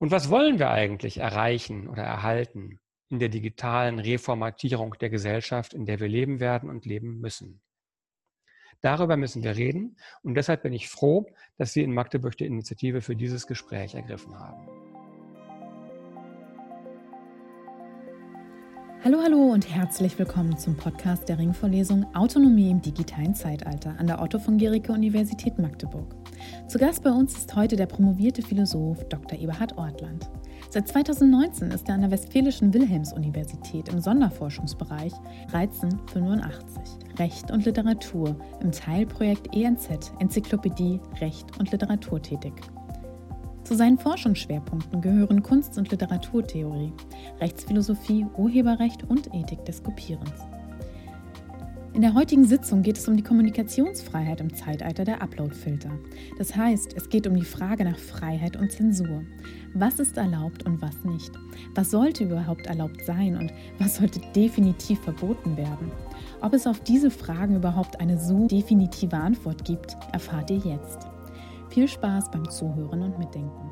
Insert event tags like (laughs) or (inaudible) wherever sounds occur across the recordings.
Und was wollen wir eigentlich erreichen oder erhalten in der digitalen Reformatierung der Gesellschaft, in der wir leben werden und leben müssen? Darüber müssen wir reden und deshalb bin ich froh, dass Sie in Magdeburg die Initiative für dieses Gespräch ergriffen haben. Hallo, hallo und herzlich willkommen zum Podcast der Ringvorlesung Autonomie im digitalen Zeitalter an der Otto von Gericke Universität Magdeburg. Zu Gast bei uns ist heute der promovierte Philosoph Dr. Eberhard Ortland. Seit 2019 ist er an der Westfälischen Wilhelms-Universität im Sonderforschungsbereich Reizen 85 Recht und Literatur im Teilprojekt ENZ Enzyklopädie Recht und Literatur tätig. Zu seinen Forschungsschwerpunkten gehören Kunst- und Literaturtheorie, Rechtsphilosophie, Urheberrecht und Ethik des Kopierens. In der heutigen Sitzung geht es um die Kommunikationsfreiheit im Zeitalter der Uploadfilter. Das heißt, es geht um die Frage nach Freiheit und Zensur. Was ist erlaubt und was nicht? Was sollte überhaupt erlaubt sein und was sollte definitiv verboten werden? Ob es auf diese Fragen überhaupt eine so definitive Antwort gibt, erfahrt ihr jetzt. Viel Spaß beim Zuhören und Mitdenken.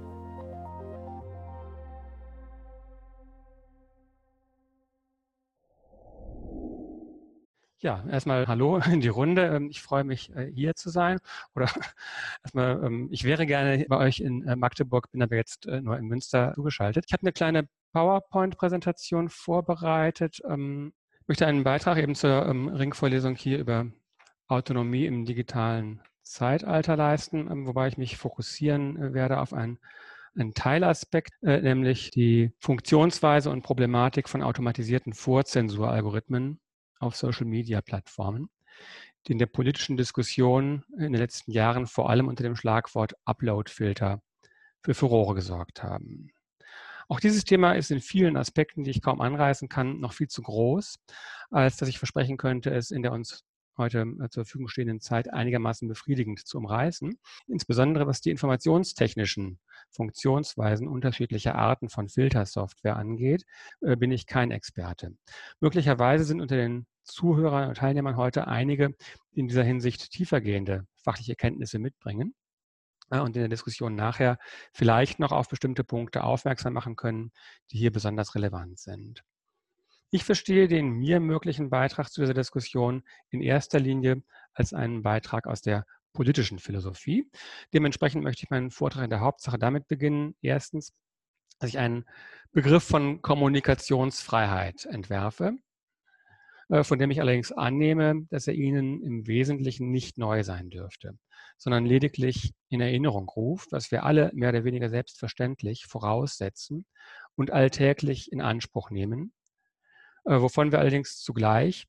Ja, erstmal Hallo (laughs) in die Runde. Ähm, ich freue mich, äh, hier zu sein. Oder (laughs) erstmal, ähm, ich wäre gerne bei euch in äh, Magdeburg, bin aber jetzt äh, nur in Münster zugeschaltet. Ich habe eine kleine PowerPoint-Präsentation vorbereitet. Ähm, ich möchte einen Beitrag eben zur Ringvorlesung hier über Autonomie im digitalen Zeitalter leisten, wobei ich mich fokussieren werde auf einen einen Teilaspekt, nämlich die Funktionsweise und Problematik von automatisierten Vorzensuralgorithmen auf Social-Media-Plattformen, die in der politischen Diskussion in den letzten Jahren vor allem unter dem Schlagwort Upload-Filter für Furore gesorgt haben. Auch dieses Thema ist in vielen Aspekten, die ich kaum anreißen kann, noch viel zu groß, als dass ich versprechen könnte, es in der uns heute äh, zur Verfügung stehenden Zeit einigermaßen befriedigend zu umreißen. Insbesondere was die informationstechnischen Funktionsweisen unterschiedlicher Arten von Filtersoftware angeht, äh, bin ich kein Experte. Möglicherweise sind unter den Zuhörern und Teilnehmern heute einige, in dieser Hinsicht tiefergehende fachliche Kenntnisse mitbringen äh, und in der Diskussion nachher vielleicht noch auf bestimmte Punkte aufmerksam machen können, die hier besonders relevant sind. Ich verstehe den mir möglichen Beitrag zu dieser Diskussion in erster Linie als einen Beitrag aus der politischen Philosophie. Dementsprechend möchte ich meinen Vortrag in der Hauptsache damit beginnen. Erstens, dass ich einen Begriff von Kommunikationsfreiheit entwerfe, von dem ich allerdings annehme, dass er Ihnen im Wesentlichen nicht neu sein dürfte, sondern lediglich in Erinnerung ruft, was wir alle mehr oder weniger selbstverständlich voraussetzen und alltäglich in Anspruch nehmen, äh, wovon wir allerdings zugleich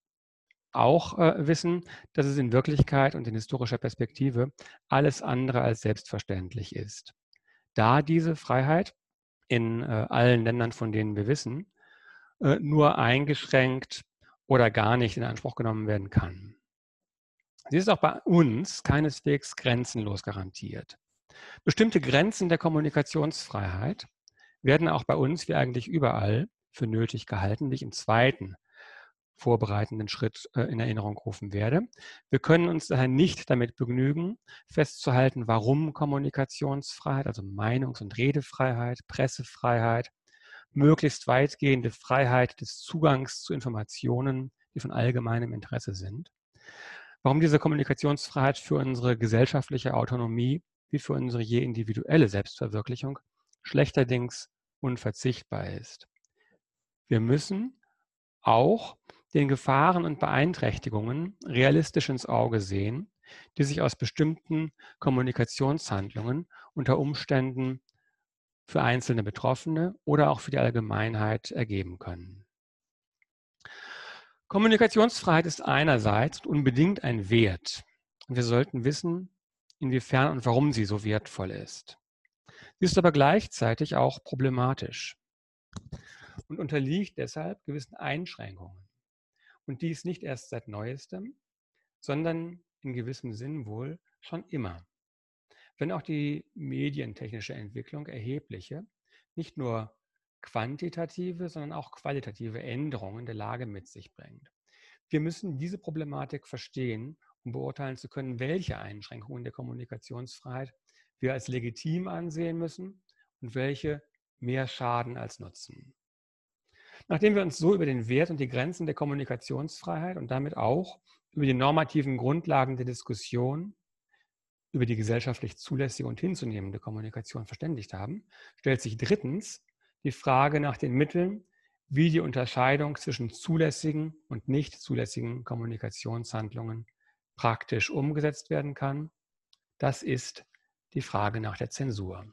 auch äh, wissen, dass es in Wirklichkeit und in historischer Perspektive alles andere als selbstverständlich ist. Da diese Freiheit in äh, allen Ländern, von denen wir wissen, äh, nur eingeschränkt oder gar nicht in Anspruch genommen werden kann. Sie ist auch bei uns keineswegs grenzenlos garantiert. Bestimmte Grenzen der Kommunikationsfreiheit werden auch bei uns, wie eigentlich überall, für nötig gehalten, die ich im zweiten vorbereitenden Schritt äh, in Erinnerung rufen werde. Wir können uns daher nicht damit begnügen, festzuhalten, warum Kommunikationsfreiheit, also Meinungs- und Redefreiheit, Pressefreiheit, möglichst weitgehende Freiheit des Zugangs zu Informationen, die von allgemeinem Interesse sind. Warum diese Kommunikationsfreiheit für unsere gesellschaftliche Autonomie wie für unsere je individuelle Selbstverwirklichung schlechterdings unverzichtbar ist. Wir müssen auch den Gefahren und Beeinträchtigungen realistisch ins Auge sehen, die sich aus bestimmten Kommunikationshandlungen unter Umständen für einzelne Betroffene oder auch für die Allgemeinheit ergeben können. Kommunikationsfreiheit ist einerseits unbedingt ein Wert und wir sollten wissen, inwiefern und warum sie so wertvoll ist. Sie ist aber gleichzeitig auch problematisch und unterliegt deshalb gewissen Einschränkungen. Und dies nicht erst seit neuestem, sondern in gewissem Sinn wohl schon immer. Wenn auch die medientechnische Entwicklung erhebliche, nicht nur quantitative, sondern auch qualitative Änderungen der Lage mit sich bringt. Wir müssen diese Problematik verstehen, um beurteilen zu können, welche Einschränkungen der Kommunikationsfreiheit wir als legitim ansehen müssen und welche mehr Schaden als Nutzen. Nachdem wir uns so über den Wert und die Grenzen der Kommunikationsfreiheit und damit auch über die normativen Grundlagen der Diskussion über die gesellschaftlich zulässige und hinzunehmende Kommunikation verständigt haben, stellt sich drittens die Frage nach den Mitteln, wie die Unterscheidung zwischen zulässigen und nicht zulässigen Kommunikationshandlungen praktisch umgesetzt werden kann. Das ist die Frage nach der Zensur.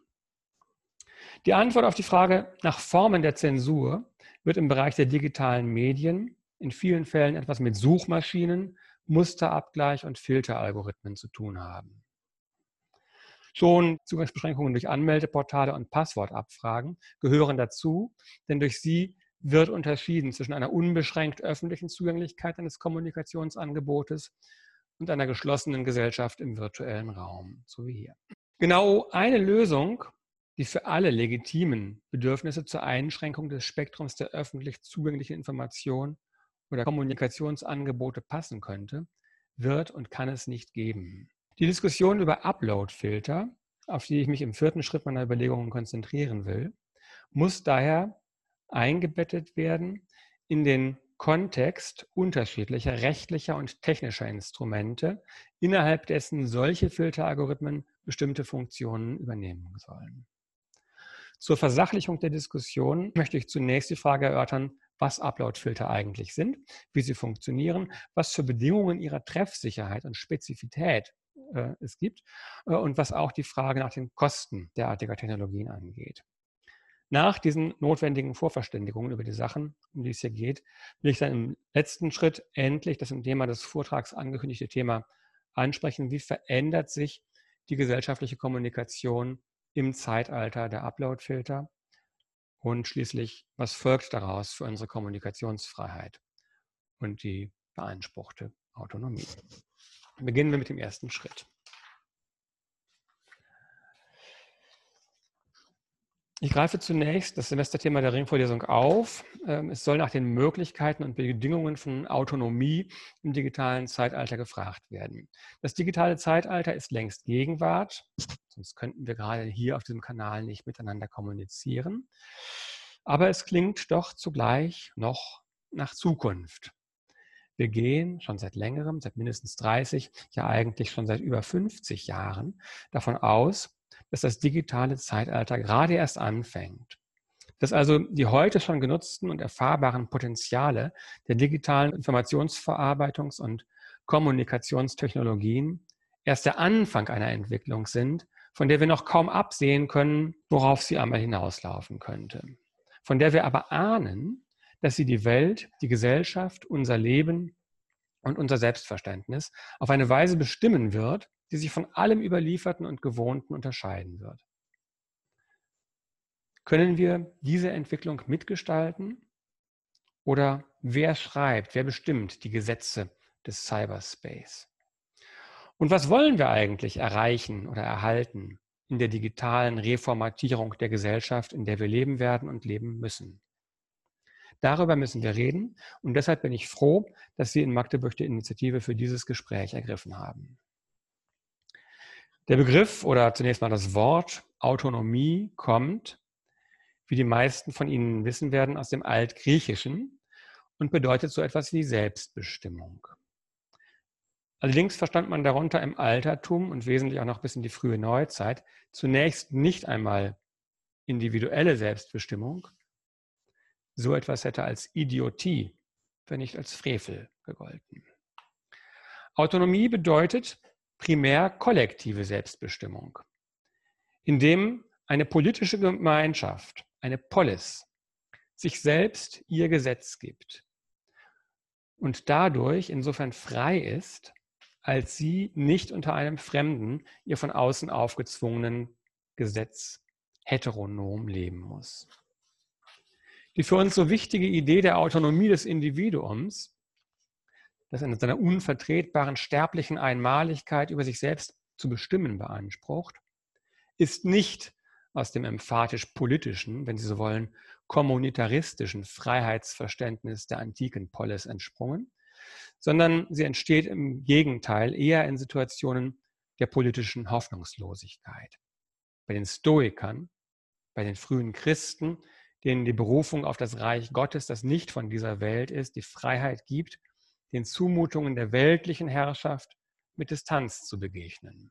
Die Antwort auf die Frage nach Formen der Zensur wird im Bereich der digitalen Medien in vielen Fällen etwas mit Suchmaschinen, Musterabgleich und Filteralgorithmen zu tun haben. Schon Zugangsbeschränkungen durch Anmeldeportale und Passwortabfragen gehören dazu, denn durch sie wird unterschieden zwischen einer unbeschränkt öffentlichen Zugänglichkeit eines Kommunikationsangebotes und einer geschlossenen Gesellschaft im virtuellen Raum, so wie hier. Genau eine Lösung, die für alle legitimen Bedürfnisse zur Einschränkung des Spektrums der öffentlich zugänglichen Information oder Kommunikationsangebote passen könnte, wird und kann es nicht geben. Die Diskussion über Upload-Filter, auf die ich mich im vierten Schritt meiner Überlegungen konzentrieren will, muss daher eingebettet werden in den Kontext unterschiedlicher rechtlicher und technischer Instrumente, innerhalb dessen solche Filteralgorithmen bestimmte Funktionen übernehmen sollen. Zur Versachlichung der Diskussion möchte ich zunächst die Frage erörtern, was Upload-Filter eigentlich sind, wie sie funktionieren, was für Bedingungen ihrer Treffsicherheit und Spezifität äh, es gibt äh, und was auch die Frage nach den Kosten derartiger Technologien angeht. Nach diesen notwendigen Vorverständigungen über die Sachen, um die es hier geht, will ich dann im letzten Schritt endlich das im Thema des Vortrags angekündigte Thema ansprechen. Wie verändert sich die gesellschaftliche Kommunikation im Zeitalter der Upload-Filter? Und schließlich, was folgt daraus für unsere Kommunikationsfreiheit und die beanspruchte Autonomie? Beginnen wir mit dem ersten Schritt. Ich greife zunächst das Semesterthema der Ringvorlesung auf. Ähm, es soll nach den Möglichkeiten und Bedingungen von Autonomie im digitalen Zeitalter gefragt werden. Das digitale Zeitalter ist längst Gegenwart, sonst könnten wir gerade hier auf diesem Kanal nicht miteinander kommunizieren. Aber es klingt doch zugleich noch nach Zukunft. Wir gehen schon seit längerem, seit mindestens 30, ja eigentlich schon seit über 50 Jahren davon aus, dass das digitale Zeitalter gerade erst anfängt. Dass also die heute schon genutzten und erfahrbaren Potenziale der digitalen Informationsverarbeitungs- und Kommunikationstechnologien erst der Anfang einer Entwicklung sind, von der wir noch kaum absehen können, worauf sie einmal hinauslaufen könnte. Von der wir aber ahnen, dass sie die Welt, die Gesellschaft, unser Leben und unser Selbstverständnis auf eine Weise bestimmen wird, die sich von allem Überlieferten und Gewohnten unterscheiden wird. Können wir diese Entwicklung mitgestalten? Oder wer schreibt, wer bestimmt die Gesetze des Cyberspace? Und was wollen wir eigentlich erreichen oder erhalten in der digitalen Reformatierung der Gesellschaft, in der wir leben werden und leben müssen? Darüber müssen wir reden und deshalb bin ich froh, dass Sie in Magdeburg die Initiative für dieses Gespräch ergriffen haben. Der Begriff oder zunächst mal das Wort Autonomie kommt, wie die meisten von Ihnen wissen werden, aus dem Altgriechischen und bedeutet so etwas wie Selbstbestimmung. Allerdings verstand man darunter im Altertum und wesentlich auch noch bis in die frühe Neuzeit zunächst nicht einmal individuelle Selbstbestimmung. So etwas hätte als Idiotie, wenn nicht als Frevel gegolten. Autonomie bedeutet, primär kollektive Selbstbestimmung, indem eine politische Gemeinschaft, eine Polis, sich selbst ihr Gesetz gibt und dadurch insofern frei ist, als sie nicht unter einem fremden, ihr von außen aufgezwungenen Gesetz heteronom leben muss. Die für uns so wichtige Idee der Autonomie des Individuums das in seiner unvertretbaren sterblichen Einmaligkeit über sich selbst zu bestimmen beansprucht, ist nicht aus dem emphatisch politischen, wenn Sie so wollen, kommunitaristischen Freiheitsverständnis der antiken Polis entsprungen, sondern sie entsteht im Gegenteil eher in Situationen der politischen Hoffnungslosigkeit. Bei den Stoikern bei den frühen Christen, denen die Berufung auf das Reich Gottes, das nicht von dieser Welt ist, die Freiheit gibt, den Zumutungen der weltlichen Herrschaft mit Distanz zu begegnen.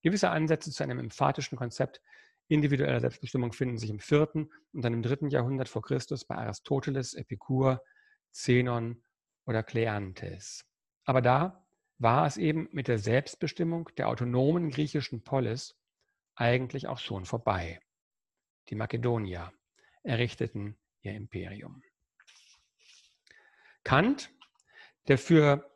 Gewisse Ansätze zu einem emphatischen Konzept individueller Selbstbestimmung finden sich im vierten und dann im dritten Jahrhundert vor Christus bei Aristoteles, Epikur, Zenon oder Kleanthes. Aber da war es eben mit der Selbstbestimmung der autonomen griechischen Polis eigentlich auch schon vorbei. Die Makedonier errichteten ihr Imperium. Kant, der für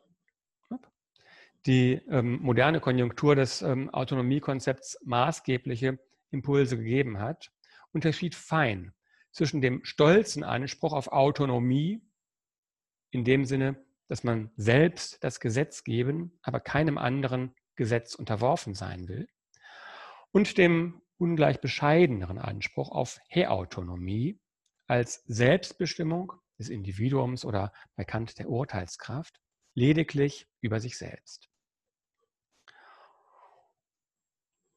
die ähm, moderne Konjunktur des ähm, Autonomiekonzepts maßgebliche Impulse gegeben hat, unterschied fein zwischen dem stolzen Anspruch auf Autonomie, in dem Sinne, dass man selbst das Gesetz geben, aber keinem anderen Gesetz unterworfen sein will, und dem ungleich bescheideneren Anspruch auf Heautonomie als Selbstbestimmung des Individuums oder bei Kant der Urteilskraft, lediglich über sich selbst.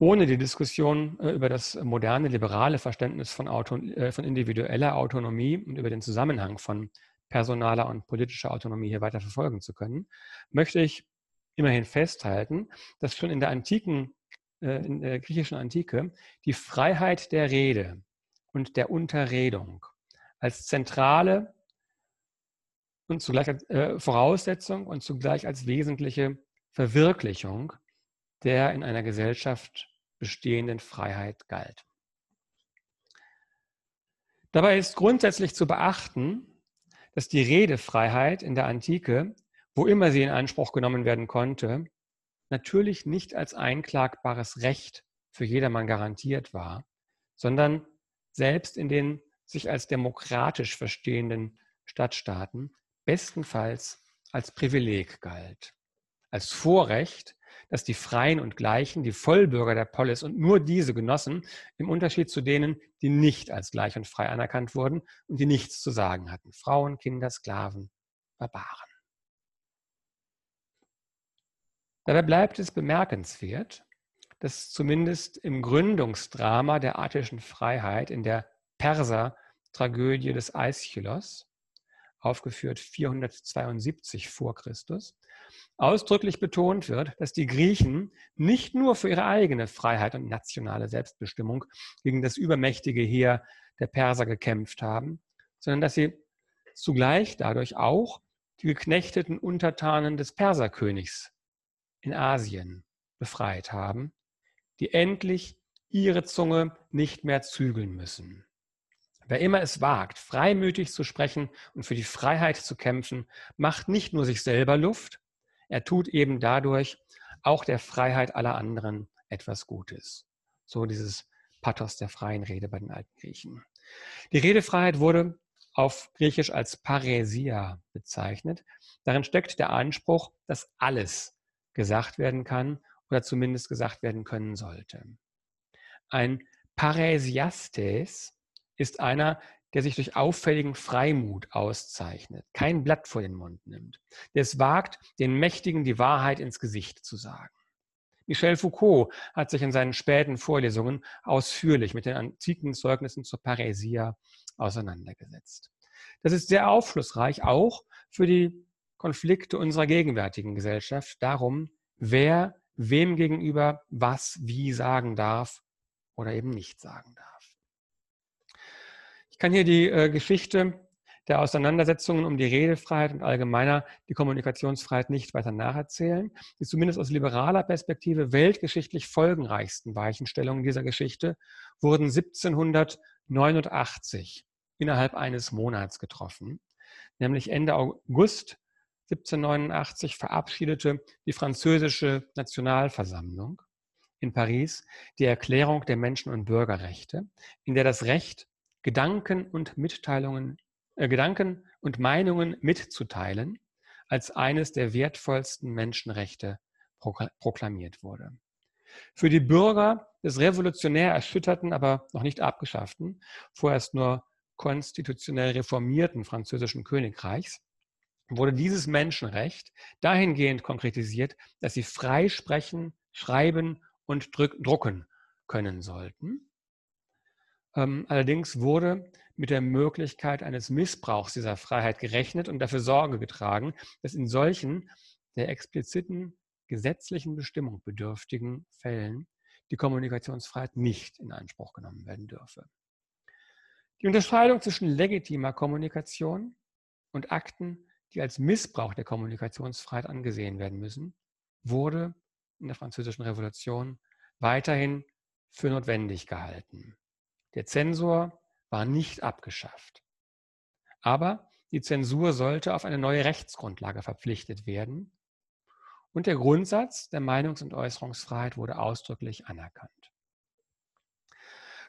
ohne die Diskussion äh, über das moderne liberale Verständnis von, Auto, äh, von individueller Autonomie und über den Zusammenhang von personaler und politischer Autonomie hier weiter verfolgen zu können, möchte ich immerhin festhalten, dass schon in der antiken, in der griechischen Antike die Freiheit der Rede und der Unterredung als zentrale und zugleich als Voraussetzung und zugleich als wesentliche Verwirklichung der in einer Gesellschaft bestehenden Freiheit galt. Dabei ist grundsätzlich zu beachten, dass die Redefreiheit in der Antike, wo immer sie in Anspruch genommen werden konnte, natürlich nicht als einklagbares Recht für jedermann garantiert war, sondern selbst in den sich als demokratisch verstehenden Stadtstaaten bestenfalls als Privileg galt, als Vorrecht, dass die Freien und Gleichen, die Vollbürger der Polis und nur diese genossen, im Unterschied zu denen, die nicht als gleich und frei anerkannt wurden und die nichts zu sagen hatten. Frauen, Kinder, Sklaven, Barbaren. Dabei bleibt es bemerkenswert, dass zumindest im Gründungsdrama der attischen Freiheit in der Perser-Tragödie des Aeschylos, aufgeführt 472 vor Christus, ausdrücklich betont wird, dass die Griechen nicht nur für ihre eigene Freiheit und nationale Selbstbestimmung gegen das übermächtige Heer der Perser gekämpft haben, sondern dass sie zugleich dadurch auch die geknechteten Untertanen des Perserkönigs in Asien befreit haben, die endlich ihre Zunge nicht mehr zügeln müssen. Wer immer es wagt, freimütig zu sprechen und für die Freiheit zu kämpfen, macht nicht nur sich selber Luft, er tut eben dadurch auch der Freiheit aller anderen etwas Gutes. So dieses Pathos der freien Rede bei den alten Griechen. Die Redefreiheit wurde auf Griechisch als Paräsia bezeichnet. Darin steckt der Anspruch, dass alles gesagt werden kann oder zumindest gesagt werden können sollte. Ein Paräsiastes ist einer, der sich durch auffälligen Freimut auszeichnet, kein Blatt vor den Mund nimmt, der es wagt, den Mächtigen die Wahrheit ins Gesicht zu sagen. Michel Foucault hat sich in seinen späten Vorlesungen ausführlich mit den antiken Zeugnissen zur Paräsia auseinandergesetzt. Das ist sehr aufschlussreich, auch für die Konflikte unserer gegenwärtigen Gesellschaft, darum, wer wem gegenüber was wie sagen darf oder eben nicht sagen darf kann hier die äh, Geschichte der Auseinandersetzungen um die Redefreiheit und allgemeiner die Kommunikationsfreiheit nicht weiter nacherzählen. Die zumindest aus liberaler Perspektive weltgeschichtlich folgenreichsten Weichenstellungen dieser Geschichte wurden 1789 innerhalb eines Monats getroffen. Nämlich Ende August 1789 verabschiedete die französische Nationalversammlung in Paris die Erklärung der Menschen- und Bürgerrechte, in der das Recht Gedanken und Mitteilungen, äh, Gedanken und Meinungen mitzuteilen, als eines der wertvollsten Menschenrechte proklamiert wurde. Für die Bürger des revolutionär erschütterten, aber noch nicht abgeschafften, vorerst nur konstitutionell reformierten französischen Königreichs, wurde dieses Menschenrecht dahingehend konkretisiert, dass sie frei sprechen, schreiben und drucken können sollten Ähm, allerdings wurde mit der Möglichkeit eines Missbrauchs dieser Freiheit gerechnet und dafür Sorge getragen, dass in solchen der expliziten gesetzlichen Bestimmung bedürftigen Fällen die Kommunikationsfreiheit nicht in Anspruch genommen werden dürfe. Die Unterscheidung zwischen legitimer Kommunikation und Akten, die als Missbrauch der Kommunikationsfreiheit angesehen werden müssen, wurde in der Französischen Revolution weiterhin für notwendig gehalten. Der Zensor war nicht abgeschafft. Aber die Zensur sollte auf eine neue Rechtsgrundlage verpflichtet werden und der Grundsatz der Meinungs- und Äußerungsfreiheit wurde ausdrücklich anerkannt.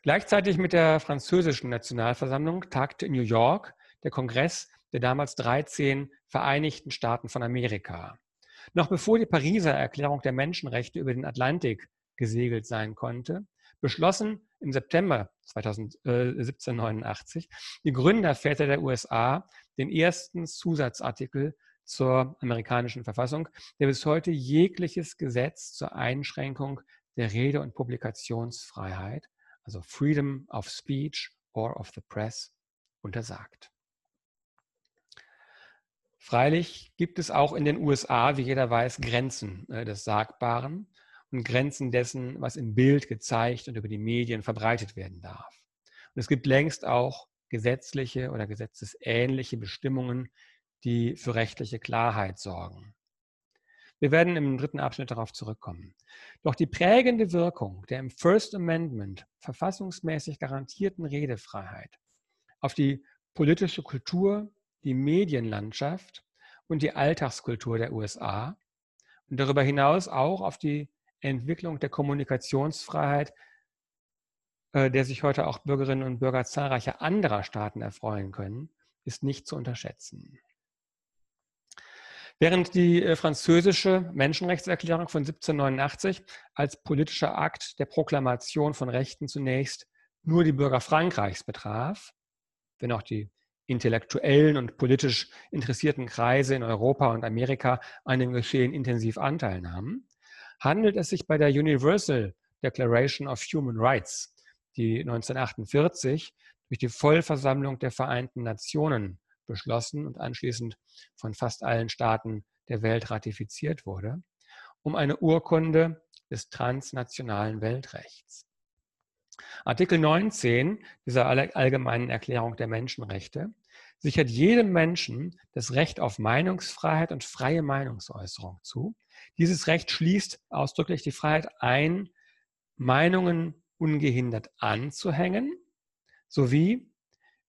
Gleichzeitig mit der französischen Nationalversammlung tagte in New York der Kongress der damals 13 Vereinigten Staaten von Amerika. Noch bevor die Pariser Erklärung der Menschenrechte über den Atlantik gesegelt sein konnte, beschlossen im September 1789 die Gründerväter der USA den ersten Zusatzartikel zur amerikanischen Verfassung, der bis heute jegliches Gesetz zur Einschränkung der Rede- und Publikationsfreiheit, also Freedom of Speech or of the Press, untersagt. Freilich gibt es auch in den USA, wie jeder weiß, Grenzen äh, des Sagbaren und Grenzen dessen, was im Bild gezeigt und über die Medien verbreitet werden darf. Und es gibt längst auch gesetzliche oder gesetzesähnliche Bestimmungen, die für rechtliche Klarheit sorgen. Wir werden im dritten Abschnitt darauf zurückkommen. Doch die prägende Wirkung der im First Amendment verfassungsmäßig garantierten Redefreiheit auf die politische Kultur, die Medienlandschaft und die Alltagskultur der USA und darüber hinaus auch auf die Entwicklung der Kommunikationsfreiheit, äh, der sich heute auch Bürgerinnen und Bürger zahlreicher anderer Staaten erfreuen können, ist nicht zu unterschätzen. Während die äh, französische Menschenrechtserklärung von 1789 als politischer Akt der Proklamation von Rechten zunächst nur die Bürger Frankreichs betraf, wenn auch die intellektuellen und politisch interessierten Kreise in Europa und Amerika an dem Geschehen intensiv Anteil nahmen, handelt es sich bei der Universal Declaration of Human Rights, die 1948 durch die Vollversammlung der Vereinten Nationen beschlossen und anschließend von fast allen Staaten der Welt ratifiziert wurde, um eine Urkunde des transnationalen Weltrechts. Artikel 19 dieser allgemeinen Erklärung der Menschenrechte sichert jedem Menschen das Recht auf Meinungsfreiheit und freie Meinungsäußerung zu. Dieses Recht schließt ausdrücklich die Freiheit ein, Meinungen ungehindert anzuhängen, sowie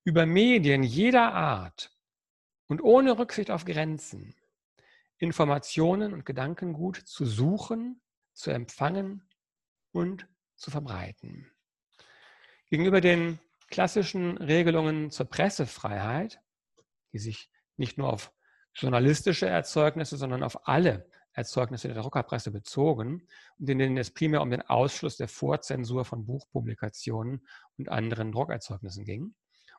über Medien jeder Art und ohne Rücksicht auf Grenzen Informationen und Gedankengut zu suchen, zu empfangen und zu verbreiten. Gegenüber den klassischen Regelungen zur Pressefreiheit, die sich nicht nur auf journalistische Erzeugnisse, sondern auf alle Erzeugnisse der Druckerpresse bezogen und in denen es primär um den Ausschluss der Vorzensur von Buchpublikationen und anderen Druckerzeugnissen ging,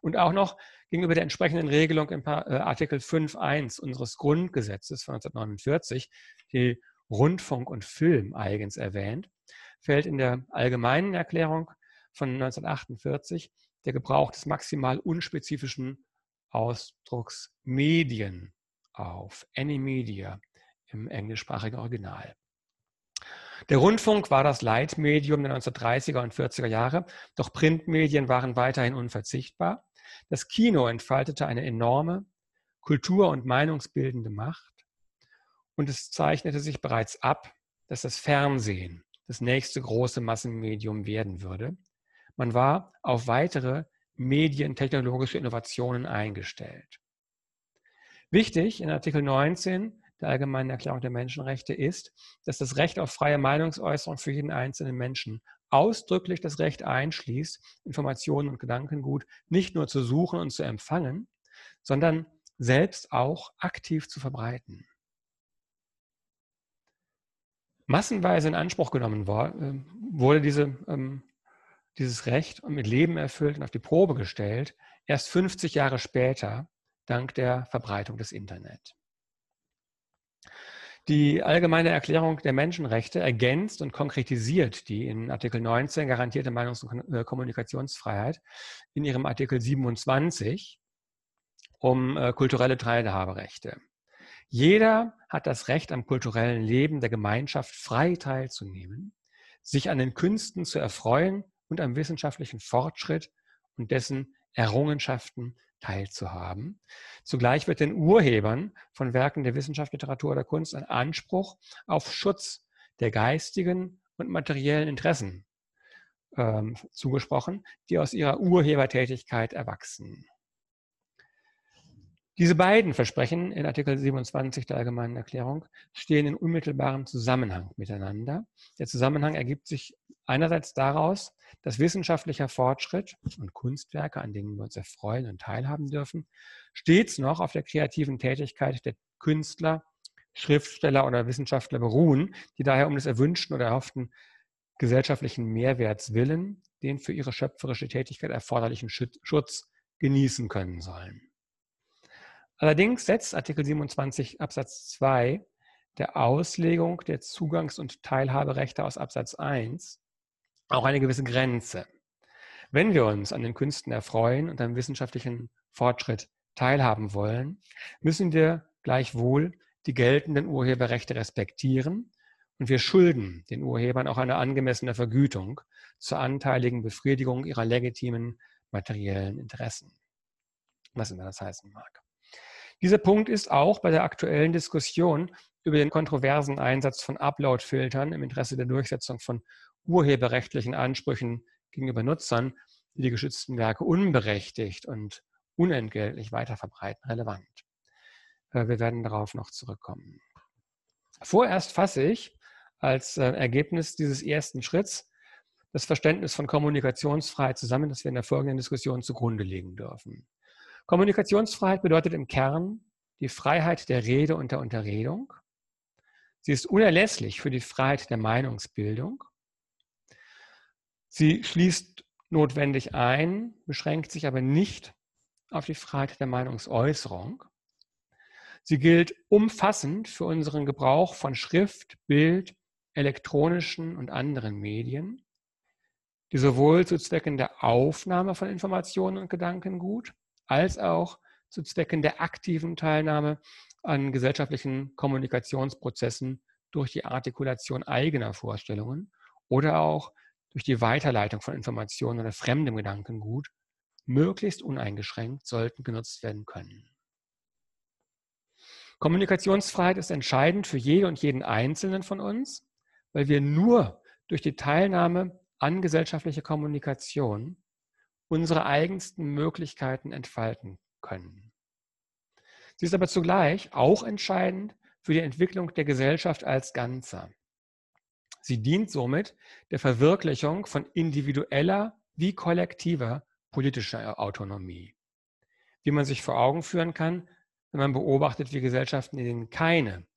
und auch noch gegenüber der entsprechenden Regelung im äh, Artikel 5.1 unseres Grundgesetzes von 1949, die Rundfunk und Film eigens erwähnt, fällt in der allgemeinen Erklärung von 1948 der Gebrauch des maximal unspezifischen Ausdrucks Medien auf, any media im englischsprachigen Original. Der Rundfunk war das Leitmedium der 1930er und 40er Jahre, doch Printmedien waren weiterhin unverzichtbar. Das Kino entfaltete eine enorme kultur- und meinungsbildende Macht und es zeichnete sich bereits ab, dass das Fernsehen das nächste große Massenmedium werden würde. Man war auf weitere medientechnologische Innovationen eingestellt. Wichtig in Artikel 19 der Allgemeinen Erklärung der Menschenrechte ist, dass das Recht auf freie Meinungsäußerung für jeden einzelnen Menschen ausdrücklich das Recht einschließt, Informationen und Gedankengut nicht nur zu suchen und zu empfangen, sondern selbst auch aktiv zu verbreiten. Massenweise in Anspruch genommen äh, wurde diese, ähm, dieses Recht mit Leben erfüllt und auf die Probe gestellt, erst 50 Jahre später, dank der Verbreitung des Internet. Die allgemeine Erklärung der Menschenrechte ergänzt und konkretisiert die in Artikel 19 garantierte Meinungs- und äh, Kommunikationsfreiheit in ihrem Artikel 27 um äh, kulturelle Teilhaberechte. Jeder hat das Recht am kulturellen Leben der Gemeinschaft frei teilzunehmen, sich an den Künsten zu erfreuen und am wissenschaftlichen Fortschritt und dessen Errungenschaften teilzuhaben. Zugleich wird den Urhebern von Werken der Wissenschaft, Literatur oder Kunst ein Anspruch auf Schutz der geistigen und materiellen Interessen ähm, zugesprochen, die aus ihrer Urhebertätigkeit erwachsen. Diese beiden Versprechen in Artikel 27 der Allgemeinen Erklärung stehen in unmittelbarem Zusammenhang miteinander. Der Zusammenhang ergibt sich einerseits daraus, dass wissenschaftlicher Fortschritt und Kunstwerke, an denen wir uns erfreuen und teilhaben dürfen, stets noch auf der kreativen Tätigkeit der Künstler, Schriftsteller oder Wissenschaftler beruhen, die daher um des erwünschten oder erhofften gesellschaftlichen Mehrwerts willen den für ihre schöpferische Tätigkeit erforderlichen Schutz genießen können sollen. Allerdings setzt Artikel 27 Absatz 2 der Auslegung der Zugangs- und Teilhaberechte aus Absatz 1 auch eine gewisse Grenze. Wenn wir uns an den Künsten erfreuen und am wissenschaftlichen Fortschritt teilhaben wollen, müssen wir gleichwohl die geltenden Urheberrechte respektieren und wir schulden den Urhebern auch eine angemessene Vergütung zur anteiligen Befriedigung ihrer legitimen materiellen Interessen. Was immer das heißen mag. Dieser Punkt ist auch bei der aktuellen Diskussion über den kontroversen Einsatz von Upload-Filtern im Interesse der Durchsetzung von urheberrechtlichen Ansprüchen gegenüber Nutzern, die die geschützten Werke unberechtigt und unentgeltlich weiterverbreiten, relevant. Äh, wir werden darauf noch zurückkommen. Vorerst fasse ich als äh, Ergebnis dieses ersten Schritts das Verständnis von Kommunikationsfreiheit zusammen, das wir in der folgenden Diskussion zugrunde legen dürfen. Kommunikationsfreiheit bedeutet im Kern die Freiheit der Rede und der Unterredung. Sie ist unerlässlich für die Freiheit der Meinungsbildung. Sie schließt notwendig ein, beschränkt sich aber nicht auf die Freiheit der Meinungsäußerung. Sie gilt umfassend für unseren Gebrauch von Schrift, Bild, elektronischen und anderen Medien, die sowohl zu Zwecken der Aufnahme von Informationen und Gedankengut als auch zu Zwecken der aktiven Teilnahme an gesellschaftlichen Kommunikationsprozessen durch die Artikulation eigener Vorstellungen oder auch durch die Weiterleitung von Informationen oder fremdem Gedankengut möglichst uneingeschränkt sollten genutzt werden können. Kommunikationsfreiheit ist entscheidend für jede und jeden Einzelnen von uns, weil wir nur durch die Teilnahme an gesellschaftlicher Kommunikation unsere eigensten Möglichkeiten entfalten können. Sie ist aber zugleich auch entscheidend für die Entwicklung der Gesellschaft als Ganzer. Sie dient somit der Verwirklichung von individueller wie kollektiver politischer Autonomie. Wie man sich vor Augen führen kann, wenn man beobachtet, wie Gesellschaften, in denen keine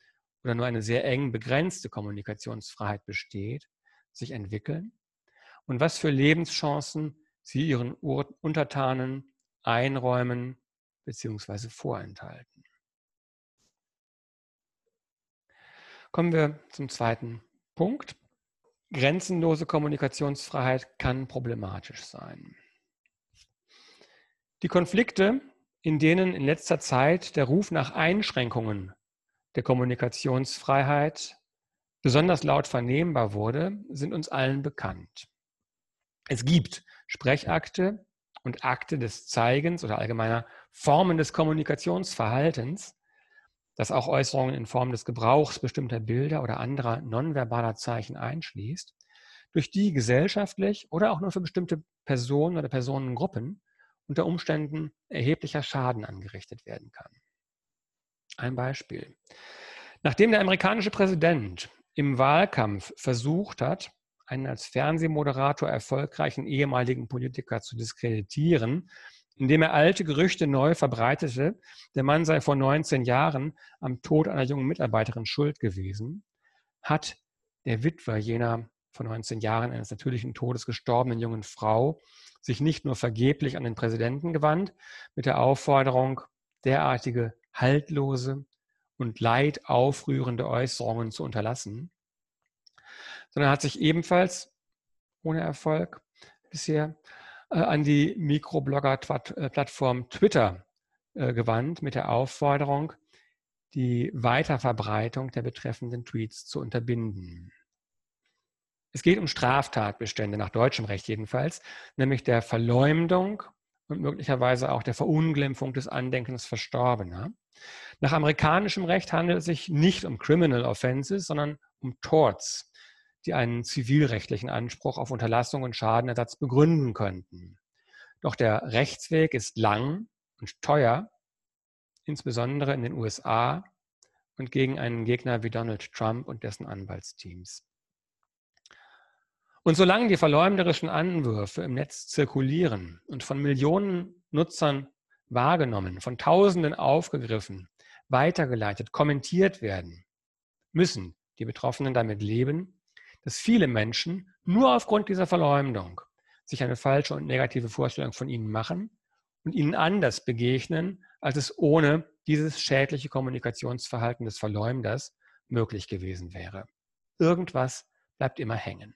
oder nur eine sehr eng begrenzte Kommunikationsfreiheit besteht, sich entwickeln und was für Lebenschancen sie ihren Untertanen einräumen bzw. vorenthalten. Kommen wir zum zweiten Punkt. Grenzenlose Kommunikationsfreiheit kann problematisch sein. Die Konflikte, in denen in letzter Zeit der Ruf nach Einschränkungen der Kommunikationsfreiheit besonders laut vernehmbar wurde, sind uns allen bekannt. Es gibt Sprechakte und Akte des Zeigens oder allgemeiner Formen des Kommunikationsverhaltens, das auch Äußerungen in Form des Gebrauchs bestimmter Bilder oder anderer nonverbaler Zeichen einschließt, durch die gesellschaftlich oder auch nur für bestimmte Personen oder Personengruppen unter Umständen erheblicher Schaden angerichtet werden kann. Ein Beispiel. Nachdem der amerikanische Präsident im Wahlkampf versucht hat, einen als Fernsehmoderator erfolgreichen ehemaligen Politiker zu diskreditieren, indem er alte Gerüchte neu verbreitete, der Mann sei vor 19 Jahren am Tod einer jungen Mitarbeiterin schuld gewesen, hat der Witwer jener vor 19 Jahren eines natürlichen Todes gestorbenen jungen Frau sich nicht nur vergeblich an den Präsidenten gewandt mit der Aufforderung, derartige haltlose und Leid aufrührende Äußerungen zu unterlassen, sondern hat sich ebenfalls ohne Erfolg bisher äh, an die Mikroblogger-Plattform Twitter äh, gewandt mit der Aufforderung, die Weiterverbreitung der betreffenden Tweets zu unterbinden. Es geht um Straftatbestände, nach deutschem Recht jedenfalls, nämlich der Verleumdung und möglicherweise auch der Verunglimpfung des Andenkens Verstorbener. Nach amerikanischem Recht handelt es sich nicht um Criminal Offenses, sondern um Torts, die einen zivilrechtlichen Anspruch auf Unterlassung und Schadenersatz begründen könnten. Doch der Rechtsweg ist lang und teuer, insbesondere in den USA und gegen einen Gegner wie Donald Trump und dessen Anwaltsteams. Und solange die verleumderischen Anwürfe im Netz zirkulieren und von Millionen Nutzern wahrgenommen, von Tausenden aufgegriffen, weitergeleitet, kommentiert werden, müssen die Betroffenen damit leben, dass viele Menschen nur aufgrund dieser Verleumdung sich eine falsche und negative Vorstellung von ihnen machen und ihnen anders begegnen, als es ohne dieses schädliche Kommunikationsverhalten des Verleumders möglich gewesen wäre. Irgendwas bleibt immer hängen.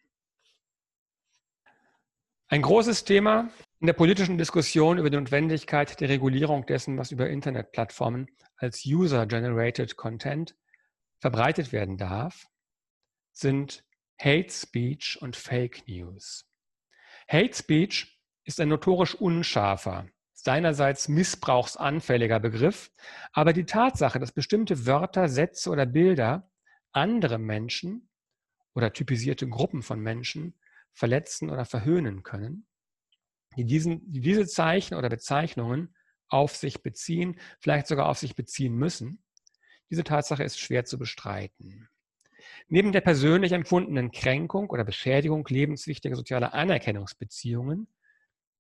Ein großes Thema in der politischen Diskussion über die Notwendigkeit der Regulierung dessen, was über Internetplattformen als User-Generated Content verbreitet werden darf, sind Hate Speech und Fake News. Hate Speech ist ein notorisch unscharfer, seinerseits missbrauchsanfälliger Begriff, aber die Tatsache, dass bestimmte Wörter, Sätze oder Bilder andere Menschen oder typisierte Gruppen von Menschen verletzen oder verhöhnen können, die, diesen, die diese Zeichen oder Bezeichnungen auf sich beziehen, vielleicht sogar auf sich beziehen müssen. Diese Tatsache ist schwer zu bestreiten. Neben der persönlich empfundenen Kränkung oder Beschädigung lebenswichtiger sozialer Anerkennungsbeziehungen,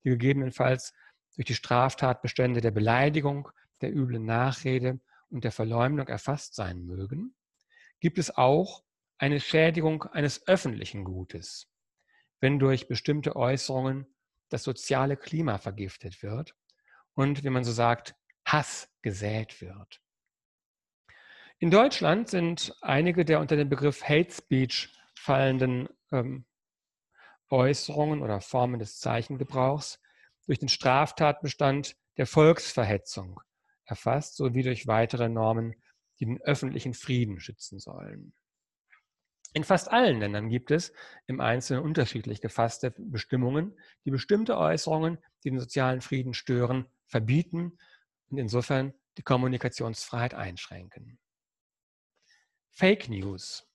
die gegebenenfalls durch die Straftatbestände der Beleidigung, der üblen Nachrede und der Verleumdung erfasst sein mögen, gibt es auch eine Schädigung eines öffentlichen Gutes, wenn durch bestimmte Äußerungen das soziale Klima vergiftet wird und, wie man so sagt, Hass gesät wird. In Deutschland sind einige der unter den Begriff Hate Speech fallenden ähm, Äußerungen oder Formen des Zeichengebrauchs durch den Straftatbestand der Volksverhetzung erfasst, sowie durch weitere Normen, die den öffentlichen Frieden schützen sollen. In fast allen Ländern gibt es im Einzelnen unterschiedlich gefasste Bestimmungen, die bestimmte Äußerungen, die den sozialen Frieden stören, verbieten und insofern die Kommunikationsfreiheit einschränken. Fake News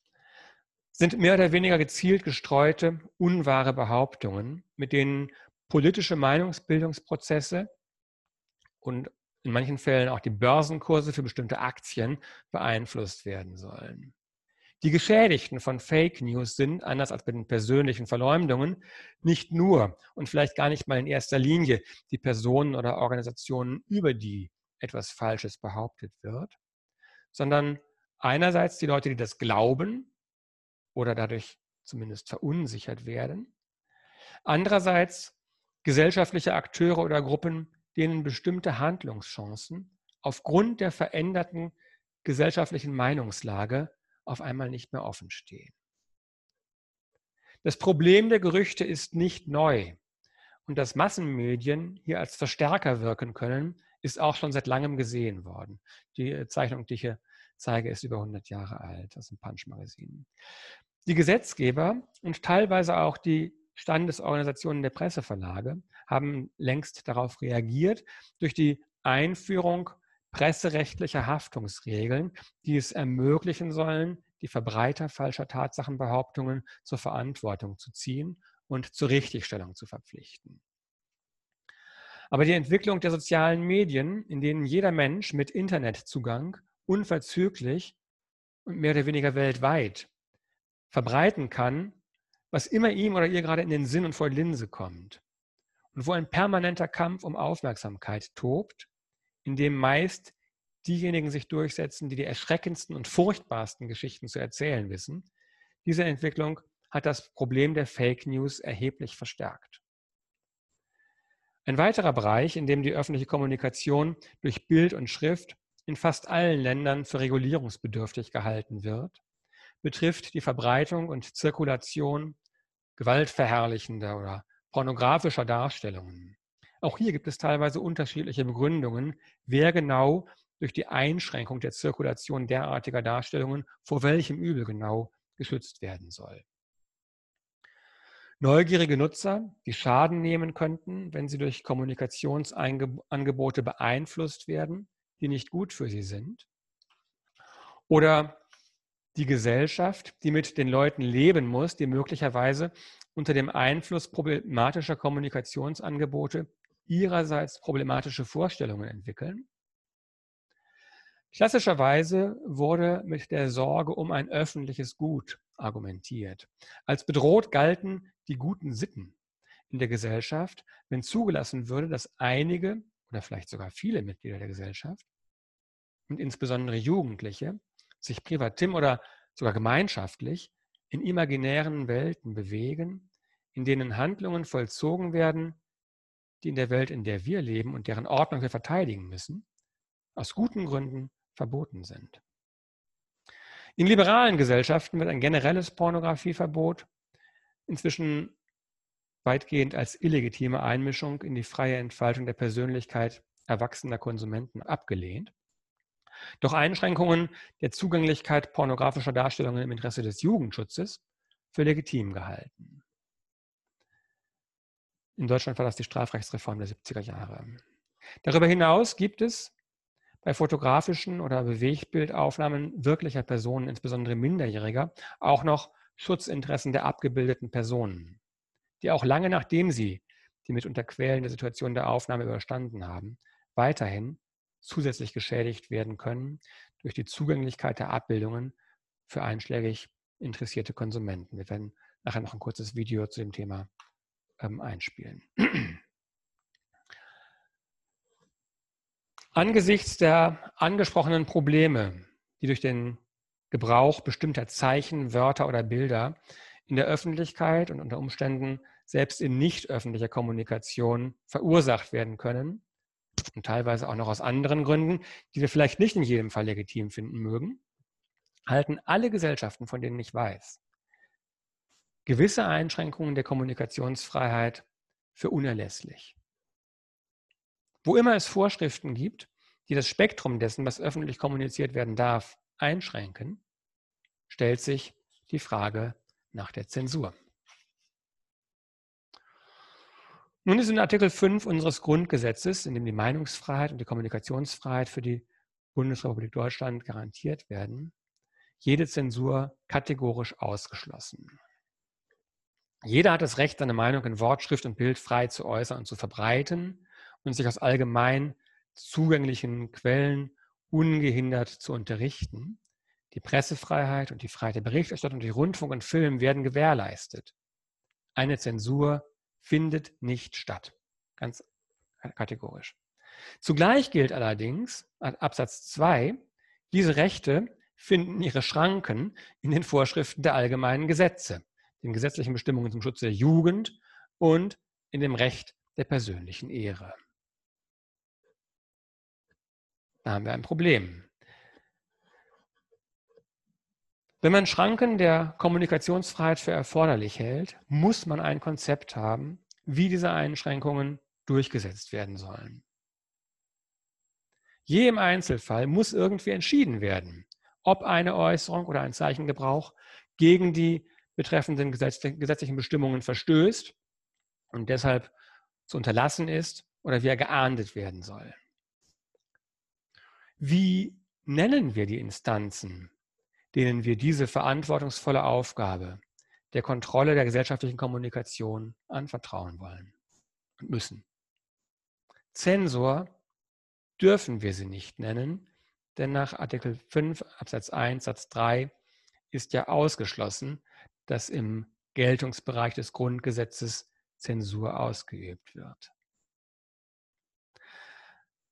sind mehr oder weniger gezielt gestreute, unwahre Behauptungen, mit denen politische Meinungsbildungsprozesse und in manchen Fällen auch die Börsenkurse für bestimmte Aktien beeinflusst werden sollen. Die Geschädigten von Fake News sind, anders als bei den persönlichen Verleumdungen, nicht nur und vielleicht gar nicht mal in erster Linie die Personen oder Organisationen, über die etwas Falsches behauptet wird, sondern einerseits die Leute, die das glauben oder dadurch zumindest verunsichert werden, andererseits gesellschaftliche Akteure oder Gruppen, denen bestimmte Handlungschancen aufgrund der veränderten gesellschaftlichen Meinungslage auf einmal nicht mehr offen stehen. Das Problem der Gerüchte ist nicht neu. Und dass Massenmedien hier als Verstärker wirken können, ist auch schon seit langem gesehen worden. Die äh, Zeichnung, die ich hier zeige, ist über 100 Jahre alt aus dem Punch-Magazin. Die Gesetzgeber und teilweise auch die Standesorganisationen der Presseverlage haben längst darauf reagiert durch die Einführung presserechtlicher Haftungsregeln, die es ermöglichen sollen, die Verbreiter falscher Tatsachenbehauptungen zur Verantwortung zu ziehen und zur Richtigstellung zu verpflichten. Aber die Entwicklung der sozialen Medien, in denen jeder Mensch mit Internetzugang unverzüglich und mehr oder weniger weltweit verbreiten kann, was immer ihm oder ihr gerade in den Sinn und vor die Linse kommt. Und wo ein permanenter Kampf um Aufmerksamkeit tobt, in dem meist diejenigen sich durchsetzen, die die erschreckendsten und furchtbarsten Geschichten zu erzählen wissen. Diese Entwicklung hat das Problem der Fake News erheblich verstärkt. Ein weiterer Bereich, in dem die öffentliche Kommunikation durch Bild und Schrift in fast allen Ländern für regulierungsbedürftig gehalten wird, betrifft die Verbreitung und Zirkulation gewaltverherrlichender oder pornografischer Darstellungen. Auch hier gibt es teilweise unterschiedliche Begründungen, wer genau durch die Einschränkung der Zirkulation derartiger Darstellungen vor welchem Übel genau geschützt werden soll. Neugierige Nutzer, die Schaden nehmen könnten, wenn sie durch Kommunikationsangebote beeinflusst werden, die nicht gut für sie sind. Oder die Gesellschaft, die mit den Leuten leben muss, die möglicherweise unter dem Einfluss problematischer Kommunikationsangebote ihrerseits problematische Vorstellungen entwickeln. Klassischerweise wurde mit der Sorge um ein öffentliches Gut argumentiert. Als bedroht galten die guten Sitten in der Gesellschaft, wenn zugelassen würde, dass einige oder vielleicht sogar viele Mitglieder der Gesellschaft und insbesondere Jugendliche sich privatim oder sogar gemeinschaftlich in imaginären Welten bewegen, in denen Handlungen vollzogen werden, die in der Welt, in der wir leben und deren Ordnung wir verteidigen müssen, aus guten Gründen verboten sind. In liberalen Gesellschaften wird ein generelles Pornografieverbot inzwischen weitgehend als illegitime Einmischung in die freie Entfaltung der Persönlichkeit erwachsener Konsumenten abgelehnt. Doch Einschränkungen der Zugänglichkeit pornografischer Darstellungen im Interesse des Jugendschutzes für legitim gehalten. In Deutschland war das die Strafrechtsreform der 70er Jahre. Darüber hinaus gibt es bei fotografischen oder Bewegtbildaufnahmen wirklicher Personen, insbesondere Minderjähriger, auch noch Schutzinteressen der abgebildeten Personen, die auch lange nachdem sie die mitunter quälende Situation der Aufnahme überstanden haben, weiterhin zusätzlich geschädigt werden können durch die Zugänglichkeit der Abbildungen für einschlägig interessierte Konsumenten. Wir werden nachher noch ein kurzes Video zu dem Thema ähm, einspielen. (clears throat) Angesichts der angesprochenen Probleme, die durch den Gebrauch bestimmter Zeichen, Wörter oder Bilder in der Öffentlichkeit und unter Umständen selbst in nicht öffentlicher Kommunikation verursacht werden können und teilweise auch noch aus anderen Gründen, die wir vielleicht nicht in jedem Fall legitim finden mögen, halten alle Gesellschaften, von denen ich weiß, gewisse Einschränkungen der Kommunikationsfreiheit für unerlässlich. Wo immer es Vorschriften gibt, die das Spektrum dessen, was öffentlich kommuniziert werden darf, einschränken, stellt sich die Frage nach der Zensur. Nun ist in Artikel 5 unseres Grundgesetzes, in dem die Meinungsfreiheit und die Kommunikationsfreiheit für die Bundesrepublik Deutschland garantiert werden, jede Zensur kategorisch ausgeschlossen. Jeder hat das Recht, seine Meinung in Wort, Schrift und Bild frei zu äußern und zu verbreiten und sich aus allgemein zugänglichen Quellen ungehindert zu unterrichten. Die Pressefreiheit und die Freiheit der Berichterstattung, die Rundfunk und Film werden gewährleistet. Eine Zensur findet nicht statt. Ganz kategorisch. Zugleich gilt allerdings, Absatz 2, diese Rechte finden ihre Schranken in den Vorschriften der allgemeinen Gesetze, den gesetzlichen Bestimmungen zum Schutz der Jugend und in dem Recht der persönlichen Ehre. Da haben wir ein Problem. Wenn man Schranken der Kommunikationsfreiheit für erforderlich hält, muss man ein Konzept haben, wie diese Einschränkungen durchgesetzt werden sollen. Je im Einzelfall muss irgendwie entschieden werden, ob eine Äußerung oder ein Zeichengebrauch gegen die betreffenden gesetzlichen Bestimmungen verstößt und deshalb zu unterlassen ist oder wie er geahndet werden soll. Wie nennen wir die Instanzen, denen wir diese verantwortungsvolle Aufgabe der Kontrolle der gesellschaftlichen Kommunikation anvertrauen wollen und müssen? Zensor dürfen wir sie nicht nennen, denn nach Artikel 5 Absatz 1 Satz 3 ist ja ausgeschlossen, dass im Geltungsbereich des Grundgesetzes Zensur ausgeübt wird.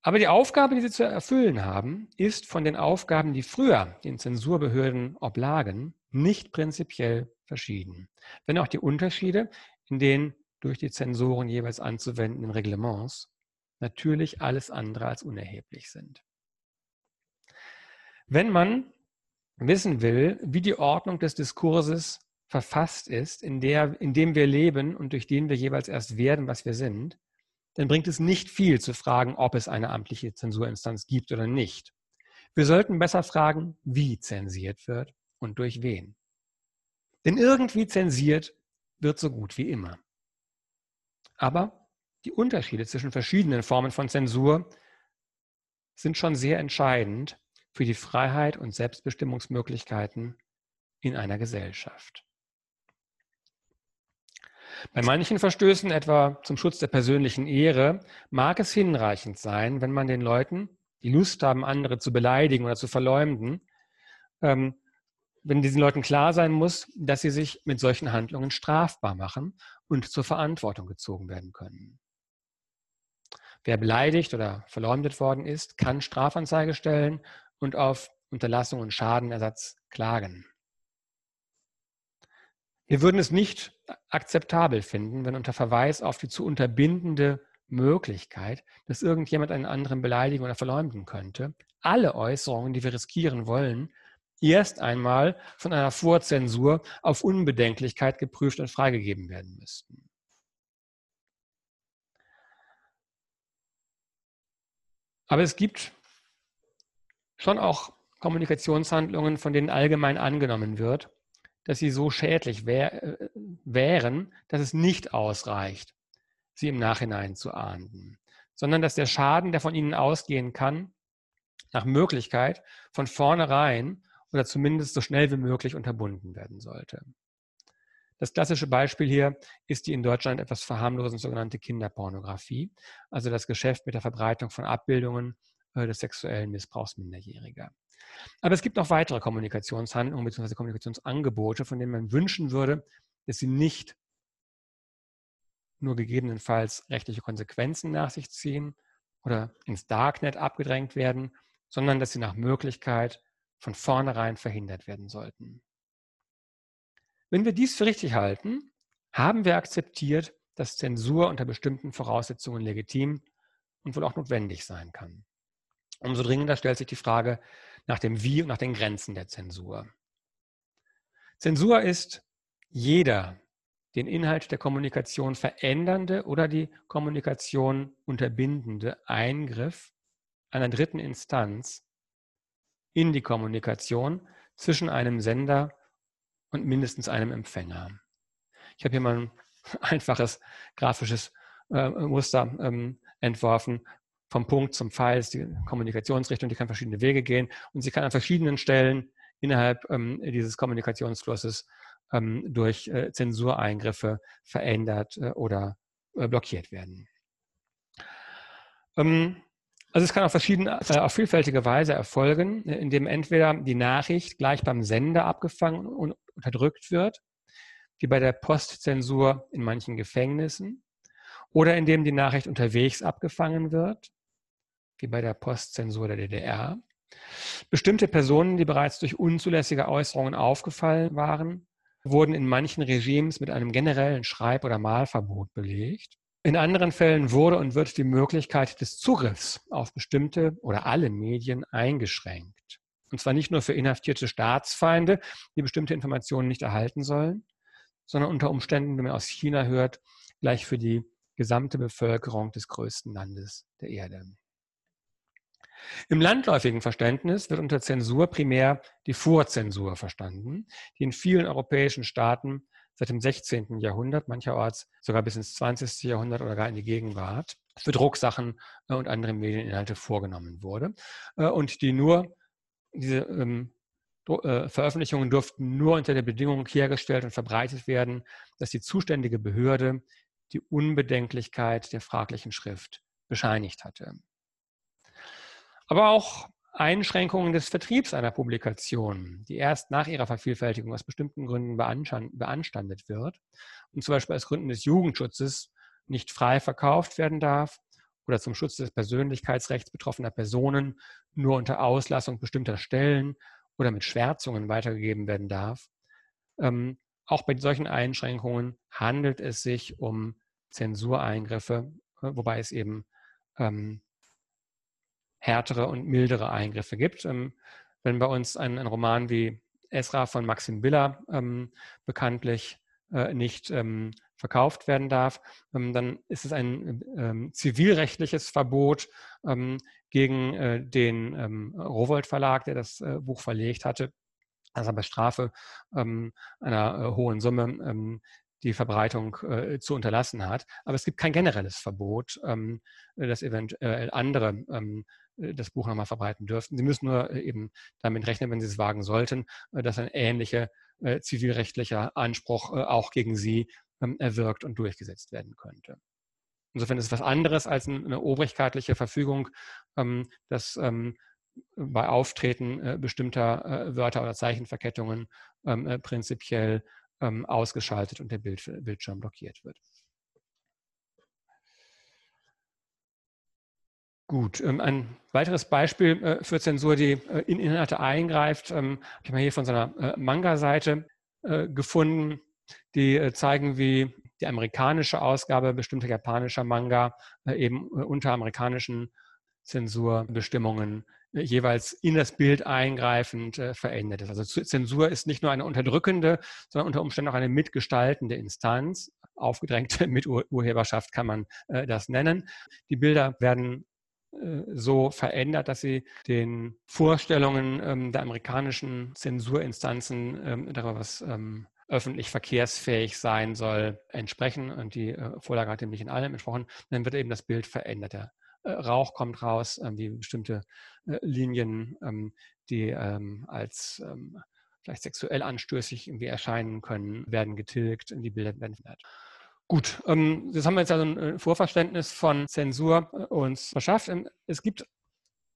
Aber die Aufgabe, die sie zu erfüllen haben, ist von den Aufgaben, die früher den Zensurbehörden oblagen, nicht prinzipiell verschieden. Wenn auch die Unterschiede in den durch die Zensoren jeweils anzuwendenden Reglements natürlich alles andere als unerheblich sind. Wenn man wissen will, wie die Ordnung des Diskurses verfasst ist, in, der, in dem wir leben und durch den wir jeweils erst werden, was wir sind, dann bringt es nicht viel zu fragen, ob es eine amtliche Zensurinstanz gibt oder nicht. Wir sollten besser fragen, wie zensiert wird und durch wen. Denn irgendwie zensiert wird so gut wie immer. Aber die Unterschiede zwischen verschiedenen Formen von Zensur sind schon sehr entscheidend für die Freiheit und Selbstbestimmungsmöglichkeiten in einer Gesellschaft. Bei manchen Verstößen, etwa zum Schutz der persönlichen Ehre, mag es hinreichend sein, wenn man den Leuten, die Lust haben, andere zu beleidigen oder zu verleumden, ähm, wenn diesen Leuten klar sein muss, dass sie sich mit solchen Handlungen strafbar machen und zur Verantwortung gezogen werden können. Wer beleidigt oder verleumdet worden ist, kann Strafanzeige stellen und auf Unterlassung und Schadenersatz klagen. Wir würden es nicht akzeptabel finden, wenn unter Verweis auf die zu unterbindende Möglichkeit, dass irgendjemand einen anderen beleidigen oder verleumden könnte, alle Äußerungen, die wir riskieren wollen, erst einmal von einer Vorzensur auf Unbedenklichkeit geprüft und freigegeben werden müssten. Aber es gibt schon auch Kommunikationshandlungen, von denen allgemein angenommen wird, dass sie so schädlich wär, äh, wären, dass es nicht ausreicht, sie im Nachhinein zu ahnden, sondern dass der Schaden, der von ihnen ausgehen kann, nach Möglichkeit von vornherein oder zumindest so schnell wie möglich unterbunden werden sollte. Das klassische Beispiel hier ist die in Deutschland etwas verharmlosend sogenannte Kinderpornografie, also das Geschäft mit der Verbreitung von Abbildungen äh, des sexuellen Missbrauchs Minderjähriger. Aber es gibt noch weitere Kommunikationshandlungen bzw. Kommunikationsangebote, von denen man wünschen würde, dass sie nicht nur gegebenenfalls rechtliche Konsequenzen nach sich ziehen oder ins Darknet abgedrängt werden, sondern dass sie nach Möglichkeit von vornherein verhindert werden sollten. Wenn wir dies für richtig halten, haben wir akzeptiert, dass Zensur unter bestimmten Voraussetzungen legitim und wohl auch notwendig sein kann. Umso dringender stellt sich die Frage nach dem Wie und nach den Grenzen der Zensur. Zensur ist jeder den Inhalt der Kommunikation verändernde oder die Kommunikation unterbindende Eingriff einer dritten Instanz in die Kommunikation zwischen einem Sender und mindestens einem Empfänger. Ich habe hier mal ein (laughs) einfaches grafisches äh, Muster ähm, entworfen, vom Punkt zum Pfeil ist die Kommunikationsrichtung, die kann verschiedene Wege gehen und sie kann an verschiedenen Stellen innerhalb ähm, dieses Kommunikationsflusses ähm, durch äh, Zensureingriffe verändert äh, oder äh, blockiert werden. Ähm, also es kann auf verschiedene, äh, auf vielfältige Weise erfolgen, indem entweder die Nachricht gleich beim Sender abgefangen und unterdrückt wird, wie bei der Postzensur in manchen Gefängnissen, oder indem die Nachricht unterwegs abgefangen wird, wie bei der Postzensur der DDR. Bestimmte Personen, die bereits durch unzulässige Äußerungen aufgefallen waren, wurden in manchen Regimes mit einem generellen Schreib- oder Malverbot belegt. In anderen Fällen wurde und wird die Möglichkeit des Zugriffs auf bestimmte oder alle Medien eingeschränkt. Und zwar nicht nur für inhaftierte Staatsfeinde, die bestimmte Informationen nicht erhalten sollen, sondern unter Umständen, wenn man aus China hört, gleich für die gesamte Bevölkerung des größten Landes der Erde. Im landläufigen Verständnis wird unter Zensur primär die Vorzensur verstanden, die in vielen europäischen Staaten seit dem 16. Jahrhundert, mancherorts sogar bis ins 20. Jahrhundert oder gar in die Gegenwart, für Drucksachen äh, und andere Medieninhalte vorgenommen wurde äh, und die nur, diese ähm, äh, Veröffentlichungen durften nur unter der Bedingung hergestellt und verbreitet werden, dass die zuständige Behörde die Unbedenklichkeit der fraglichen Schrift bescheinigt hatte aber auch Einschränkungen des Vertriebs einer Publikation, die erst nach ihrer Vervielfältigung aus bestimmten Gründen beanstandet wird und zum Beispiel aus Gründen des Jugendschutzes nicht frei verkauft werden darf oder zum Schutz des Persönlichkeitsrechts betroffener Personen nur unter Auslassung bestimmter Stellen oder mit Schwärzungen weitergegeben werden darf. Ähm, auch bei solchen Einschränkungen handelt es sich um Zensureingriffe, äh, wobei es eben ähm, härtere und mildere Eingriffe gibt. Ähm, wenn bei uns ein, ein Roman wie Esra von Maxim Biller ähm, bekanntlich äh, nicht ähm, verkauft werden darf, ähm, dann ist es ein ähm, zivilrechtliches Verbot ähm, gegen äh, den Rowold Verlag, der das äh, Buch verlegt hatte, also bei Strafe einer äh, hohen Summe die Verbreitung äh, zu unterlassen hat. Aber es gibt kein generelles Verbot, ähm, dass eventuell andere ähm, das Buch nochmal verbreiten dürften. Sie müssen nur äh, eben damit rechnen, wenn Sie es wagen sollten, äh, dass ein ähnlicher äh, zivilrechtlicher Anspruch äh, auch gegen Sie ähm, erwirkt und durchgesetzt werden könnte. Insofern ist es was anderes als eine obrigkeitliche Verfügung, ähm, dass ähm, bei Auftreten äh, bestimmter Wörter oder Zeichenverkettungen prinzipiell ausgeschaltet und der Bildschirm blockiert wird. Gut, ein weiteres Beispiel für Zensur, die in Inhalte eingreift, habe ich mal hier von so einer Manga-Seite gefunden. Die äh, zeigen, wie die amerikanische Ausgabe bestimmter japanischer Manga äh, eben äh, unter amerikanischen Zensurbestimmungen jeweils in das Bild eingreifend verändert ist. Also Zensur ist nicht nur eine unterdrückende, sondern unter Umständen auch eine mitgestaltende Instanz. Aufgedrängte (laughs) Miturheberschaft kann man das nennen. Die Bilder werden so verändert, dass sie den Vorstellungen ähm, der amerikanischen Zensurinstanzen ähm, darüber, was ähm, öffentlich verkehrsfähig sein soll, entsprechen. Und die äh, Vorlage hat dem nicht in allem entsprochen. Dann wird eben das Bild verändert. Der äh, Rauch kommt raus, ähm, die bestimmte äh, Linien, ähm, die ähm, als ähm, vielleicht sexuell anstößig irgendwie erscheinen können, werden getilgt und die Bilder werden verändert. Gut, ähm, haben wir jetzt also ein äh, Vorverständnis von Zensur äh, uns verschafft. Ähm, es gibt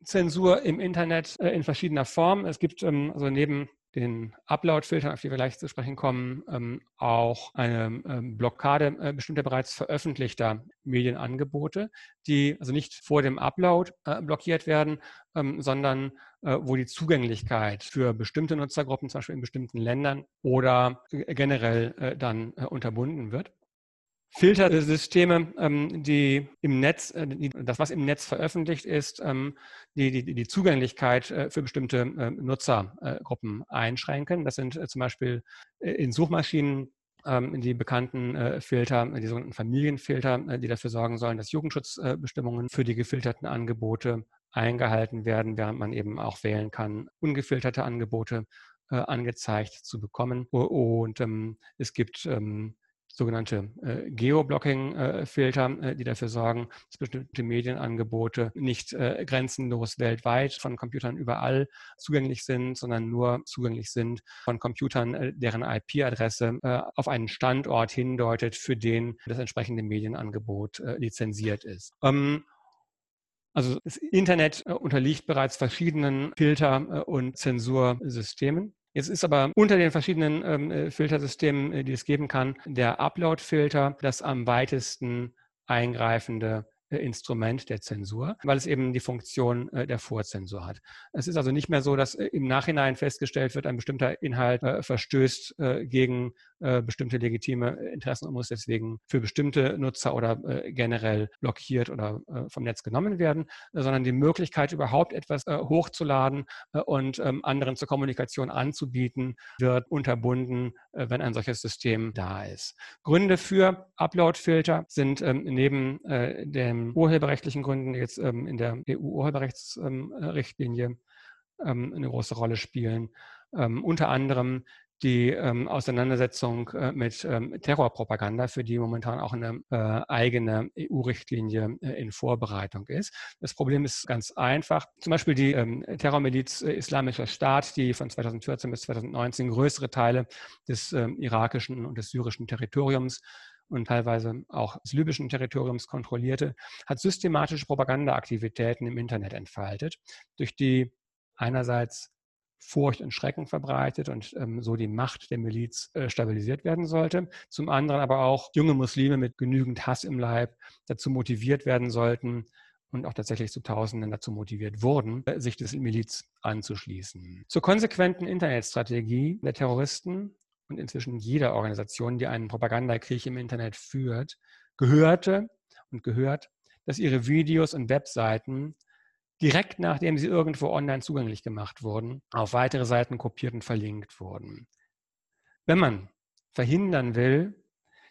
Zensur im Internet äh, in verschiedener Form. Es gibt also neben den Upload-Filtern, auf die wir gleich zu sprechen kommen, ähm, auch eine ähm, Blockade äh, bestimmter bereits veröffentlichter Medienangebote, die also nicht vor dem Upload äh, blockiert werden, ähm, sondern äh, wo die Zugänglichkeit für bestimmte Nutzergruppen, zum Beispiel in bestimmten Ländern oder generell äh, dann äh, unterbunden wird. Filtersysteme, ähm, die im Netz, äh, die, das, was im Netz veröffentlicht ist, ähm, die, die, die Zugänglichkeit äh, für bestimmte äh, Nutzergruppen einschränken. Das sind zum Beispiel in Suchmaschinen ähm, die bekannten Filter, die sogenannten Familienfilter, die dafür sorgen sollen, dass Jugendschutzbestimmungen für die gefilterten Angebote eingehalten werden, während man eben auch wählen kann, ungefilterte Angebote angezeigt zu bekommen. Und es gibt sogenannte äh, Geoblocking-Filter, äh, die dafür sorgen, dass bestimmte Medienangebote nicht äh, grenzenlos weltweit von Computern überall zugänglich sind, sondern nur zugänglich sind von Computern, äh, deren IP-Adresse äh, auf einen Standort hindeutet, für den das entsprechende Medienangebot äh, lizenziert ist. Ähm, also das Internet unterliegt bereits verschiedenen Filter- und Zensursystemen. Jetzt ist aber unter den verschiedenen ähm, äh, Filtersystemen, äh, die es geben kann, der Upload-Filter das am weitesten eingreifende Instrument der Zensur, weil es eben die Funktion äh, der Vorzensur hat. Es ist also nicht mehr so, dass äh, im Nachhinein festgestellt wird, ein bestimmter Inhalt verstößt gegen bestimmte legitime Interessen und muss deswegen für bestimmte Nutzer oder generell blockiert oder vom Netz genommen werden, sondern die Möglichkeit, überhaupt etwas hochzuladen und ähm, anderen zur Kommunikation anzubieten, wird unterbunden, wenn ein solches System da ist. Gründe für Upload-Filter sind ähm, neben dem urheberrechtlichen Gründen jetzt ähm, in der EU-Urheberrechtsrichtlinie ähm, ähm, eine große Rolle spielen. Ähm, unter anderem die ähm, Auseinandersetzung äh, mit ähm, Terrorpropaganda, für die momentan auch eine äh, eigene EU-Richtlinie äh, in Vorbereitung ist. Das Problem ist ganz einfach. Zum Beispiel die ähm, Terrormiliz äh, Islamischer Staat, die von 2014 bis 2019 größere Teile des ähm, irakischen und des syrischen Territoriums und teilweise auch des libyschen Territoriums kontrollierte, hat systematische Propagandaaktivitäten im Internet entfaltet, durch die einerseits Furcht und Schrecken verbreitet und ähm, so die Macht der Miliz äh, stabilisiert werden sollte. Zum anderen aber auch junge Muslime mit genügend Hass im Leib dazu motiviert werden sollten und auch tatsächlich zu Tausenden dazu motiviert wurden, äh, sich des Miliz anzuschließen. Zur konsequenten Internetstrategie der Terroristen und inzwischen jeder Organisation, die einen Propagandakrieg im Internet führt, gehörte und gehört, dass ihre Videos und Webseiten direkt nachdem sie irgendwo online zugänglich gemacht wurden, auf weitere Seiten kopiert und verlinkt wurden. Wenn man verhindern will,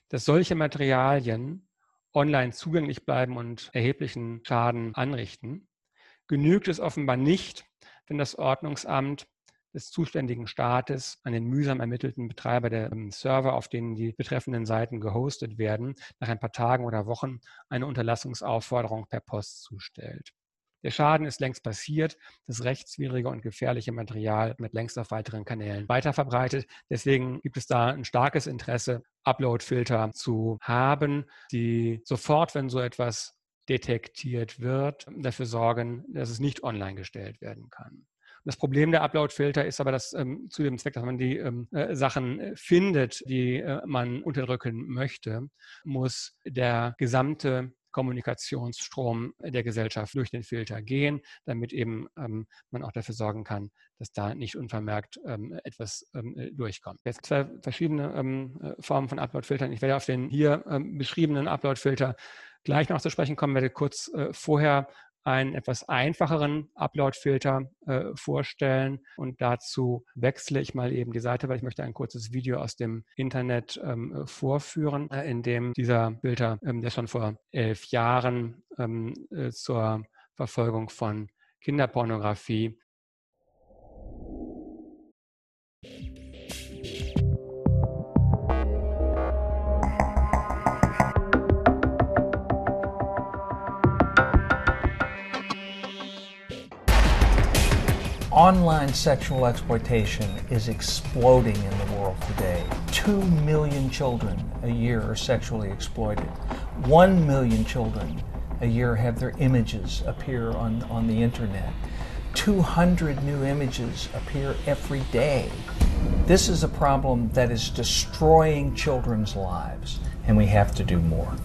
dass solche Materialien online zugänglich bleiben und erheblichen Schaden anrichten, genügt es offenbar nicht, wenn das Ordnungsamt des zuständigen Staates an den mühsam ermittelten Betreiber der ähm, Server, auf denen die betreffenden Seiten gehostet werden, nach ein paar Tagen oder Wochen eine Unterlassungsaufforderung per Post zustellt. Der Schaden ist längst passiert, das rechtswidrige und gefährliche Material wird längst auf weiteren Kanälen weiterverbreitet. Deswegen gibt es da ein starkes Interesse, Upload-Filter zu haben, die sofort, wenn so etwas detektiert wird, dafür sorgen, dass es nicht online gestellt werden kann. Das Problem der Upload-Filter ist aber, dass ähm, zu dem Zweck, dass man die ähm, äh, Sachen äh, findet, die äh, man unterdrücken möchte, muss der gesamte Kommunikationsstrom der Gesellschaft durch den Filter gehen, damit eben ähm, man auch dafür sorgen kann, dass da nicht unvermerkt ähm, etwas ähm, äh, durchkommt. Jetzt zwei verschiedene ähm, äh, Formen von Upload-Filtern. Ich werde auf den hier ähm, beschriebenen Upload-Filter gleich noch zu sprechen kommen, werde kurz äh, vorher einen etwas einfacheren Upload-Filter äh, vorstellen. Und dazu wechsle ich mal eben die Seite, weil ich möchte ein kurzes Video aus dem Internet ähm, vorführen, äh, in dem dieser Filter, ähm, der schon vor elf Jahren ähm, äh, zur Verfolgung von Kinderpornografie Online sexual exploitation is exploding in the world today. Two million children a year are sexually exploited. One million children a year have their images appear on, on the internet. 200 new images appear every day. This is a problem that is destroying children's lives, and we have to do more.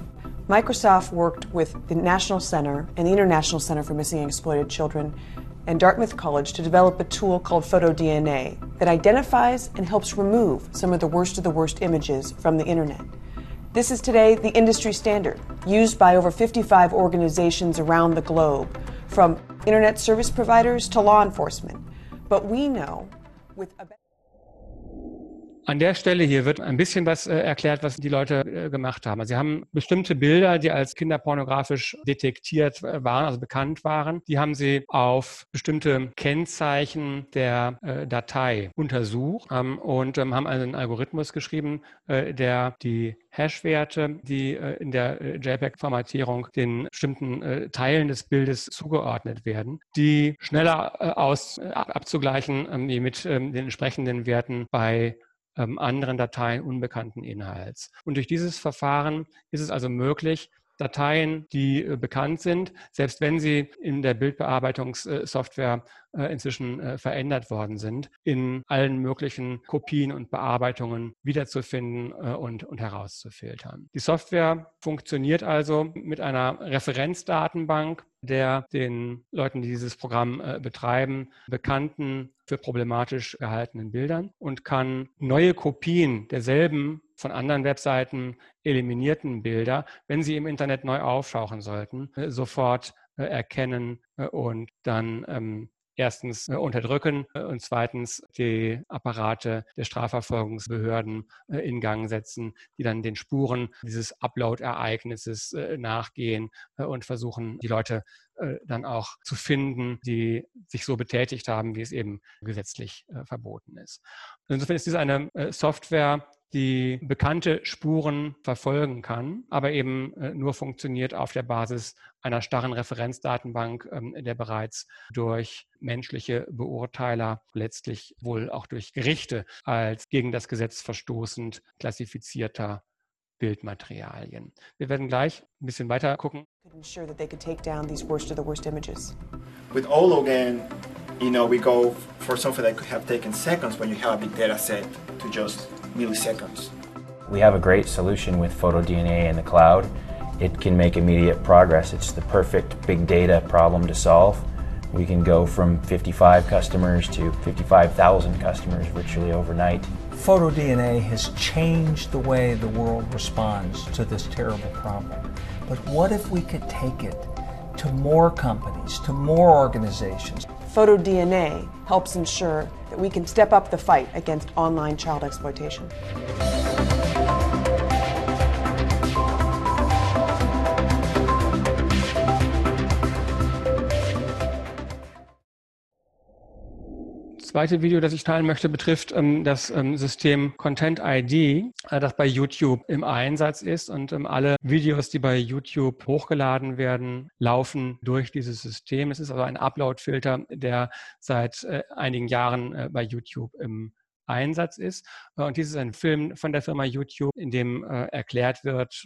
Microsoft worked with the National Center and the International Center for Missing and Exploited Children and Dartmouth College to develop a tool called PhotoDNA that identifies and helps remove some of the worst of the worst images from the internet. This is today the industry standard, used by over 55 organizations around the globe, from internet service providers to law enforcement. But we know with a An der Stelle hier wird ein bisschen was äh, erklärt, was die Leute äh, gemacht haben. Also sie haben bestimmte Bilder, die als kinderpornografisch detektiert äh, waren, also bekannt waren, die haben sie auf bestimmte Kennzeichen der Datei untersucht ähm, und ähm, haben also einen Algorithmus geschrieben, der die Hash-Werte, die in der JPEG-Formatierung den bestimmten Teilen des Bildes zugeordnet werden, die schneller aus abzugleichen ähm, mit ähm, den entsprechenden Werten bei anderen Dateien unbekannten Inhalts. Und durch dieses Verfahren ist es also möglich, Dateien, die äh, bekannt sind, selbst wenn sie in der Bildbearbeitungssoftware äh, inzwischen äh, verändert worden sind, in allen möglichen Kopien und Bearbeitungen wiederzufinden und, und herauszufiltern. Die Software funktioniert also mit einer Referenzdatenbank der den Leuten, die dieses Programm betreiben, bekannten für problematisch gehaltenen Bildern und kann neue Kopien derselben von anderen Webseiten eliminierten Bilder, wenn sie im Internet neu auftauchen sollten, äh, sofort äh, erkennen äh, und dann ähm, erstens unterdrücken und zweitens die Apparate der Strafverfolgungsbehörden in Gang setzen, die dann den Spuren dieses Upload-Ereignisses nachgehen und versuchen, die Leute dann auch zu finden, die sich so betätigt haben, wie es eben gesetzlich verboten ist. Insofern ist dies eine Software, die bekannte Spuren verfolgen kann, aber eben äh, nur funktioniert auf der Basis einer starren Referenzdatenbank, ähm, der bereits durch menschliche Beurteiler, letztlich wohl auch durch Gerichte als gegen das Gesetz verstoßend klassifizierter Bildmaterialien. Wir werden gleich ein bisschen weiter gucken. With Ologan, you know, we go for something that could have taken seconds when you have a big data set to just milliseconds. We have a great solution with PhotoDNA in the cloud. It can make immediate progress. It's the perfect big data problem to solve. We can go from 55 customers to 55,000 customers virtually overnight. PhotoDNA has changed the way the world responds to this terrible problem. But what if we could take it to more companies, to more organizations. PhotoDNA helps ensure that we can step up the fight against online child exploitation. Zweite Video, das ich teilen möchte, betrifft ähm, das ähm, System Content ID, äh, das bei YouTube im Einsatz ist. Und ähm, alle Videos, die bei YouTube hochgeladen werden, laufen durch dieses System. Es ist also ein Upload-Filter, der seit äh, einigen Jahren äh, bei YouTube im Einsatz ist. Äh, und dies ist ein Film von der Firma YouTube, in dem äh, erklärt wird,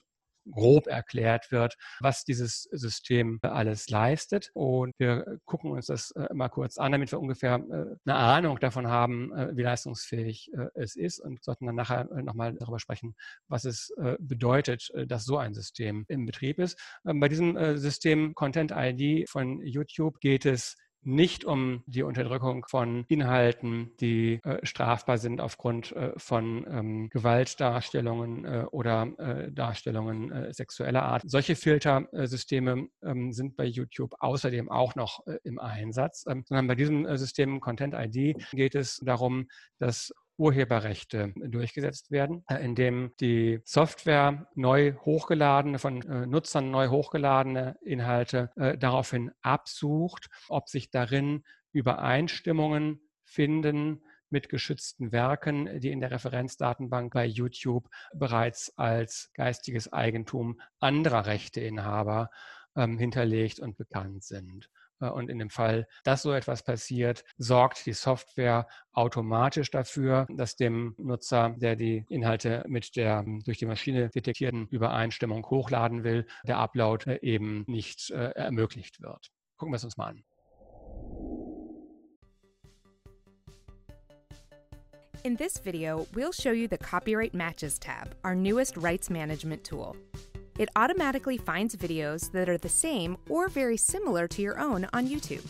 grob erklärt wird, was dieses System alles leistet. Und wir gucken uns das äh, mal kurz an, damit wir ungefähr äh, eine Ahnung davon haben, äh, wie leistungsfähig es ist und sollten dann nachher nochmal darüber sprechen, was es bedeutet, dass so ein System im Betrieb ist. Ähm, bei diesem System Content ID von YouTube geht es nicht um die Unterdrückung von Inhalten, die äh, strafbar sind aufgrund äh, von ähm, Gewaltdarstellungen äh, oder äh, Darstellungen äh, sexueller Art. Solche Filtersysteme ähm, sind bei YouTube außerdem auch noch äh, im Einsatz, ähm, sondern bei diesem System Content ID geht es darum, dass Urheberrechte durchgesetzt werden, äh, indem die Software neu hochgeladene, von äh, Nutzern neu hochgeladene Inhalte äh, daraufhin absucht, ob sich darin Übereinstimmungen finden mit geschützten Werken, die in der Referenzdatenbank bei YouTube bereits als geistiges Eigentum anderer Rechteinhaber ähm, hinterlegt und bekannt sind. Äh, und in dem Fall, dass so etwas passiert, sorgt die Software automatisch dafür, dass dem Nutzer, der die Inhalte mit der durch die Maschine detektierten Übereinstimmung hochladen will, der Upload äh, eben nicht äh, ermöglicht wird. Gucken wir es uns mal an. In this video, we'll show you the Copyright Matches tab, our newest rights management tool. It automatically finds videos that are the same or very similar to your own on YouTube.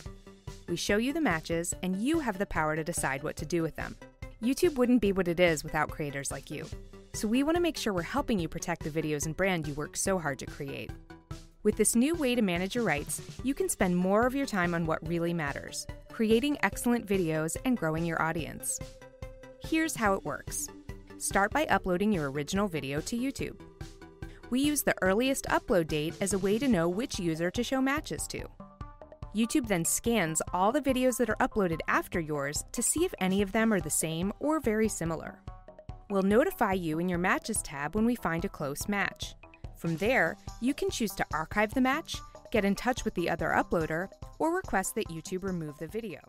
We show you the matches, and you have the power to decide what to do with them. YouTube wouldn't be what it is without creators like you. So we want to make sure we're helping you protect the videos and brand you work so hard to create. With this new way to manage your rights, you can spend more of your time on what really matters creating excellent videos and growing your audience. Here's how it works start by uploading your original video to YouTube. We use the earliest upload date as a way to know which user to show matches to. YouTube then scans all the videos that are uploaded after yours to see if any of them are the same or very similar. We'll notify you in your Matches tab when we find a close match. From there, you can choose to archive the match, get in touch with the other uploader, or request that YouTube remove the video.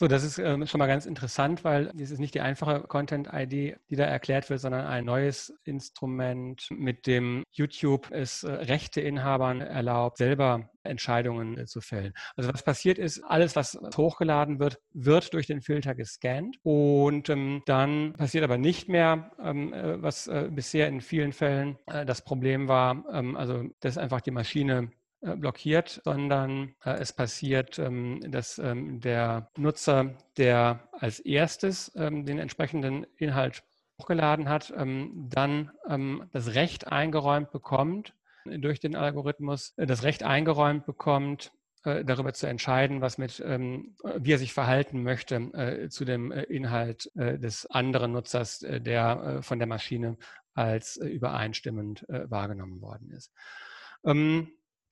So, das ist ähm, schon mal ganz interessant, weil es ist nicht die einfache Content-ID, die da erklärt wird, sondern ein neues Instrument, mit dem YouTube es äh, Rechteinhabern erlaubt, selber Entscheidungen äh, zu fällen. Also was passiert ist, alles, was hochgeladen wird, wird durch den Filter gescannt und ähm, dann passiert aber nicht mehr, ähm, äh, was äh, bisher in vielen Fällen äh, das Problem war, ähm, also dass einfach die Maschine blockiert, sondern äh, es passiert, ähm, dass ähm, der Nutzer, der als erstes ähm, den entsprechenden Inhalt hochgeladen hat, dann das Recht eingeräumt bekommt durch den Algorithmus, äh, das Recht eingeräumt bekommt, darüber zu entscheiden, was mit, wie er sich verhalten möchte zu dem Inhalt des anderen Nutzers, der von der Maschine als übereinstimmend wahrgenommen worden ist.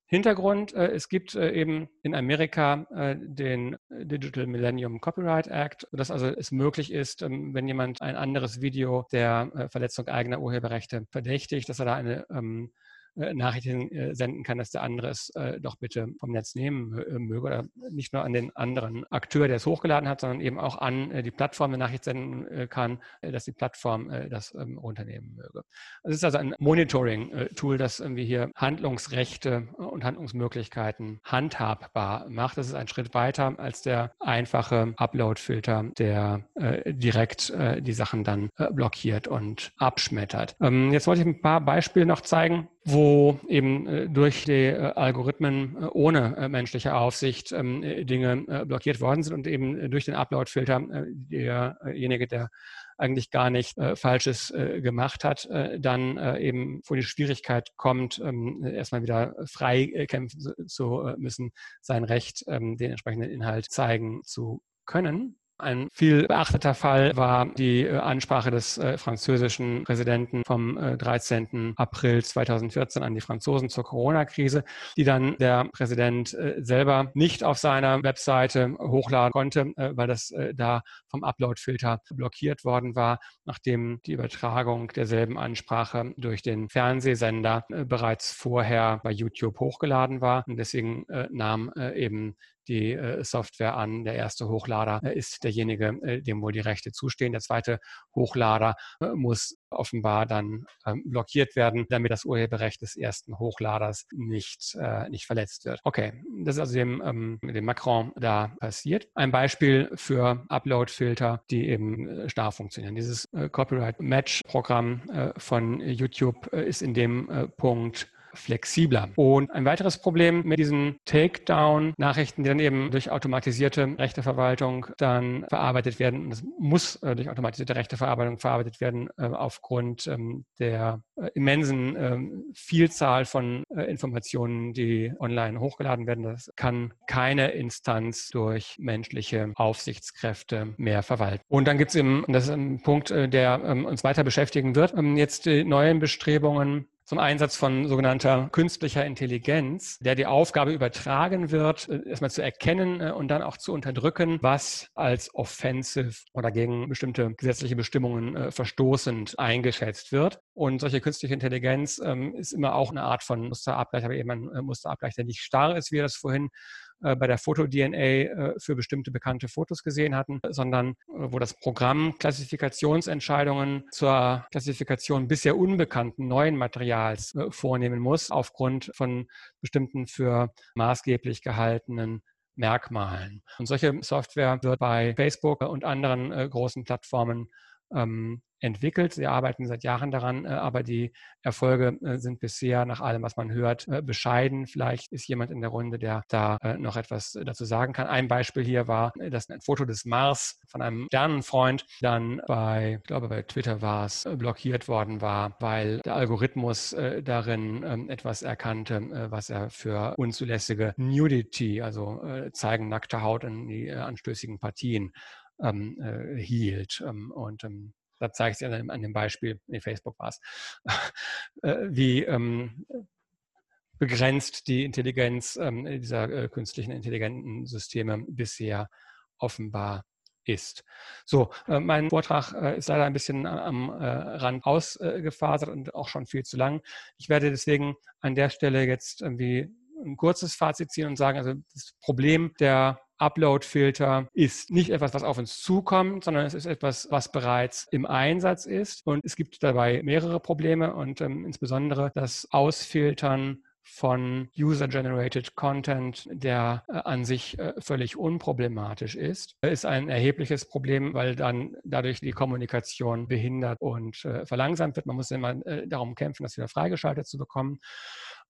Hintergrund, äh, es gibt äh, eben in Amerika äh, den Digital Millennium Copyright Act, dass also es möglich ist, ähm, wenn jemand ein anderes Video der Verletzung eigener Urheberrechte verdächtigt, dass er da eine ähm, äh, Nachrichten äh, senden kann, dass der andere es äh, doch bitte vom Netz nehmen möge oder nicht nur an den anderen Akteur, der es hochgeladen hat, sondern eben auch an die Plattform eine Nachricht senden kann, dass die Plattform das ähm, runternehmen möge. Es ist also ein Monitoring-Tool, das irgendwie hier Handlungsrechte und Handlungsmöglichkeiten handhabbar macht. Das ist ein Schritt weiter als der einfache Upload-Filter, der direkt die Sachen dann blockiert und abschmettert. Ähm, jetzt wollte ich ein paar Beispiele noch zeigen, wo eben äh, durch die äh, Algorithmen äh, ohne menschliche Aufsicht ähm, Dinge blockiert worden sind und eben durch den Upload-Filter derjenige, der eigentlich gar nicht Falsches gemacht hat, dann eben vor die Schwierigkeit kommt, ähm, erstmal wieder frei kämpfen zu, müssen, sein Recht, ähm, den entsprechenden Inhalt zeigen zu können. Ein viel beachteter Fall war die äh, Ansprache des äh, französischen Präsidenten vom äh, 13. April 2014 an die Franzosen zur Corona-Krise, die dann der Präsident äh, selber nicht auf seiner Webseite hochladen konnte, äh, weil das äh, da vom Upload-Filter blockiert worden war, nachdem die Übertragung derselben Ansprache durch den Fernsehsender bereits vorher bei YouTube hochgeladen war. Und deswegen nahm eben die äh, Software an. Der erste Hochlader äh, ist derjenige, äh, dem wohl die Rechte zustehen. Der zweite Hochlader äh, muss offenbar dann ähm, blockiert werden, damit das Urheberrecht des ersten Hochladers nicht, äh, nicht verletzt wird. Okay, das ist also dem, ähm, dem Macron da passiert. Ein Beispiel für Upload-Filter, die eben äh, starr funktionieren. Dieses Copyright Match-Programm von YouTube ist in dem Punkt flexibler. Und ein weiteres Problem mit diesen Takedown-Nachrichten, die dann eben durch automatisierte Rechteverwaltung dann verarbeitet werden, das muss äh, durch automatisierte Rechteverarbeitung verarbeitet werden, äh, aufgrund ähm, der äh, immensen ähm, Vielzahl von äh, Informationen, die online hochgeladen werden. Das kann keine Instanz durch menschliche Aufsichtskräfte mehr verwalten. Und dann gibt es eben, und das ist ein Punkt, äh, der ähm, uns weiter beschäftigen wird, ähm, jetzt die neuen Bestrebungen zum Einsatz von sogenannter künstlicher Intelligenz, der die Aufgabe übertragen wird, äh, erstmal zu erkennen äh, und dann auch zu unterdrücken, was als offensive oder gegen bestimmte gesetzliche Bestimmungen äh, verstoßend eingeschätzt wird. Und solche künstliche Intelligenz ähm, ist immer auch eine Art von Musterabgleich, aber eben ein Musterabgleich, der nicht starr ist, wie wir das vorhin bei der Foto-DNA äh, für bestimmte bekannte Fotos gesehen hatten, sondern äh, wo das Programm Klassifikationsentscheidungen zur Klassifikation bisher unbekannten neuen Materials vornehmen muss, aufgrund von bestimmten für maßgeblich gehaltenen Merkmalen. Und solche Software wird bei Facebook und anderen großen Plattformen ähm, entwickelt. Sie arbeiten seit Jahren daran, äh, aber die Erfolge äh, sind bisher nach allem, was man hört, äh, bescheiden. Vielleicht ist jemand in der Runde, der da noch etwas dazu sagen kann. Ein Beispiel hier war, dass ein Foto des Mars von einem Sternenfreund dann bei, ich glaube bei Twitter war es, blockiert worden war, weil der Algorithmus darin ähm, etwas erkannte, was er für unzulässige Nudity, also zeigen nackte Haut in die anstößigen Partien ähm, hielt. Ähm, und da zeige ich es an, an dem Beispiel, in Facebook war es, (laughs) äh, wie ähm, begrenzt die Intelligenz ähm, dieser äh, künstlichen intelligenten Systeme bisher offenbar ist. So, äh, mein Vortrag äh, ist leider ein bisschen am äh, Rand ausgefasert und auch schon viel zu lang. Ich werde deswegen an der Stelle jetzt irgendwie ein kurzes Fazit ziehen und sagen, also das Problem der Upload-Filter ist nicht etwas, was auf uns zukommt, sondern es ist etwas, was bereits im Einsatz ist. Und es gibt dabei mehrere Probleme und ähm, insbesondere das Ausfiltern von User-Generated Content, der äh, an sich äh, völlig unproblematisch ist, ist ein erhebliches Problem, weil dann dadurch die Kommunikation behindert und äh, verlangsamt wird. Man muss immer äh, darum kämpfen, das wieder freigeschaltet zu bekommen.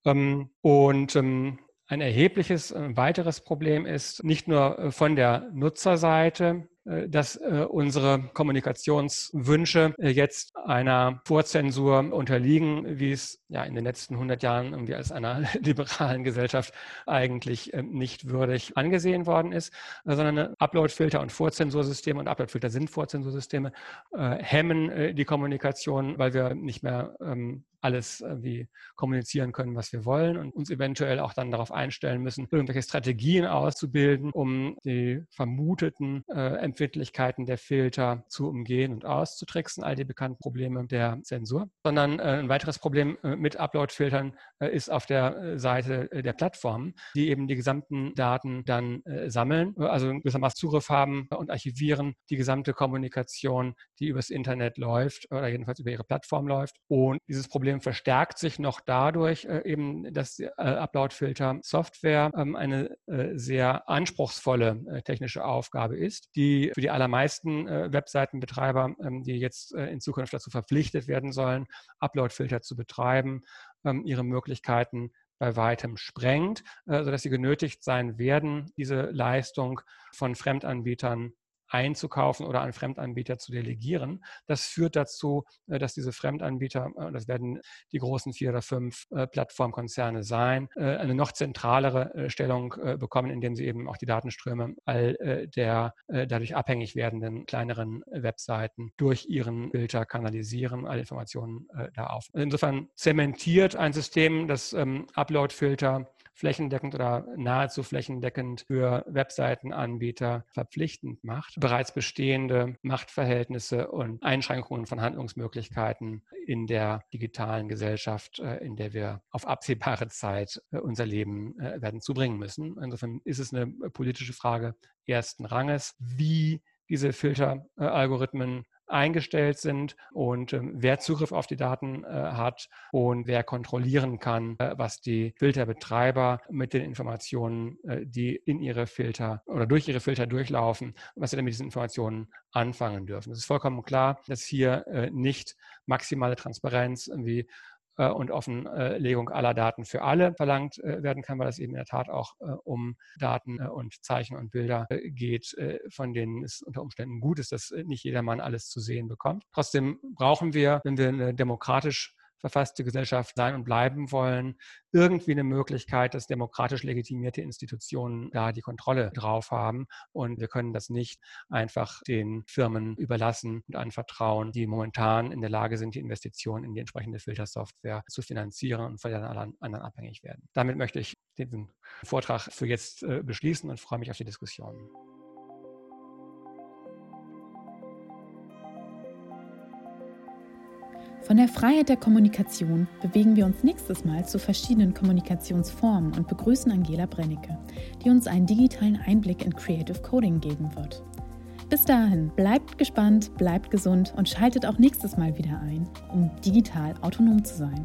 Ähm, und ähm, ein erhebliches äh, weiteres Problem ist nicht nur äh, von der Nutzerseite, dass unsere Kommunikationswünsche jetzt einer Vorzensur unterliegen, wie es ja in den letzten 100 Jahren irgendwie als einer (laughs) liberalen Gesellschaft eigentlich nicht würdig angesehen worden ist, sondern Uploadfilter und Vorzensursysteme und Uploadfilter sind Vorzensursysteme, hemmen die Kommunikation, weil wir nicht mehr ähm, alles wie kommunizieren können, was wir wollen und uns eventuell auch dann darauf einstellen müssen, irgendwelche Strategien auszubilden, um die vermuteten äh, Empfindlichkeiten der Filter zu umgehen und auszutricksen, all die bekannten Probleme der Zensur. Sondern äh, ein weiteres Problem äh, mit Upload-Filtern äh, ist auf der Seite der Plattformen, die eben die gesamten Daten dann sammeln, also gewissermaßen Zugriff haben und archivieren die gesamte Kommunikation, die übers Internet läuft oder jedenfalls über ihre Plattform läuft. Und dieses Problem verstärkt sich noch dadurch eben, dass die Upload-Filter-Software ähm, eine sehr anspruchsvolle technische Aufgabe ist, die für die allermeisten äh, Webseitenbetreiber, ähm, die jetzt äh, in Zukunft dazu verpflichtet werden sollen, Upload-Filter zu betreiben, ähm, ihre Möglichkeiten bei weitem sprengt, sodass sie genötigt sein werden, diese Leistung von Fremdanbietern einzukaufen oder an Fremdanbieter zu delegieren. Das führt dazu, äh, dass diese Fremdanbieter, äh, das werden die großen vier oder fünf äh, Plattformkonzerne sein, eine noch zentralere Stellung bekommen, indem sie eben auch die Datenströme all der dadurch abhängig werdenden kleineren Webseiten durch ihren Filter kanalisieren, alle Informationen da auf. Insofern zementiert ein System, das ähm, Upload-Filter flächendeckend oder nahezu flächendeckend für Webseitenanbieter verpflichtend macht, bereits bestehende Machtverhältnisse und Einschränkungen von Handlungsmöglichkeiten in der digitalen Gesellschaft, äh, in der wir auf absehbare Zeit äh, unser Leben äh, werden zubringen müssen. Insofern ist es eine politische Frage ersten Ranges, wie diese Filteralgorithmen eingestellt sind und ähm, wer Zugriff auf die Daten äh, hat und wer kontrollieren kann, äh, was die Filterbetreiber mit den Informationen, äh, die in ihre Filter oder durch ihre Filter durchlaufen, was sie dann mit diesen Informationen anfangen dürfen. Es ist vollkommen klar, dass hier äh, nicht maximale Transparenz irgendwie äh, und Offenlegung aller Daten für alle verlangt äh, werden kann, weil es eben in der Tat auch äh, um Daten und Zeichen und Bilder geht, von denen es unter Umständen gut ist, dass nicht jedermann alles zu sehen bekommt. Trotzdem brauchen wir, wenn wir eine demokratisch verfasste Gesellschaft sein und bleiben wollen, irgendwie eine Möglichkeit, dass demokratisch legitimierte Institutionen da die Kontrolle drauf haben. Und wir können das nicht einfach den Firmen überlassen und anvertrauen, die momentan in der Lage sind, die Investitionen in die entsprechende Filtersoftware zu finanzieren und von den anderen abhängig werden. Damit möchte ich den Vortrag für jetzt äh, beschließen und freue mich auf die Diskussion. Von der Freiheit der Kommunikation bewegen wir uns nächstes Mal zu verschiedenen Kommunikationsformen und begrüßen Angela Brennecke, die uns einen digitalen Einblick in Creative Coding geben wird. Bis dahin, bleibt gespannt, bleibt gesund und schaltet auch nächstes Mal wieder ein, um digital autonom zu sein.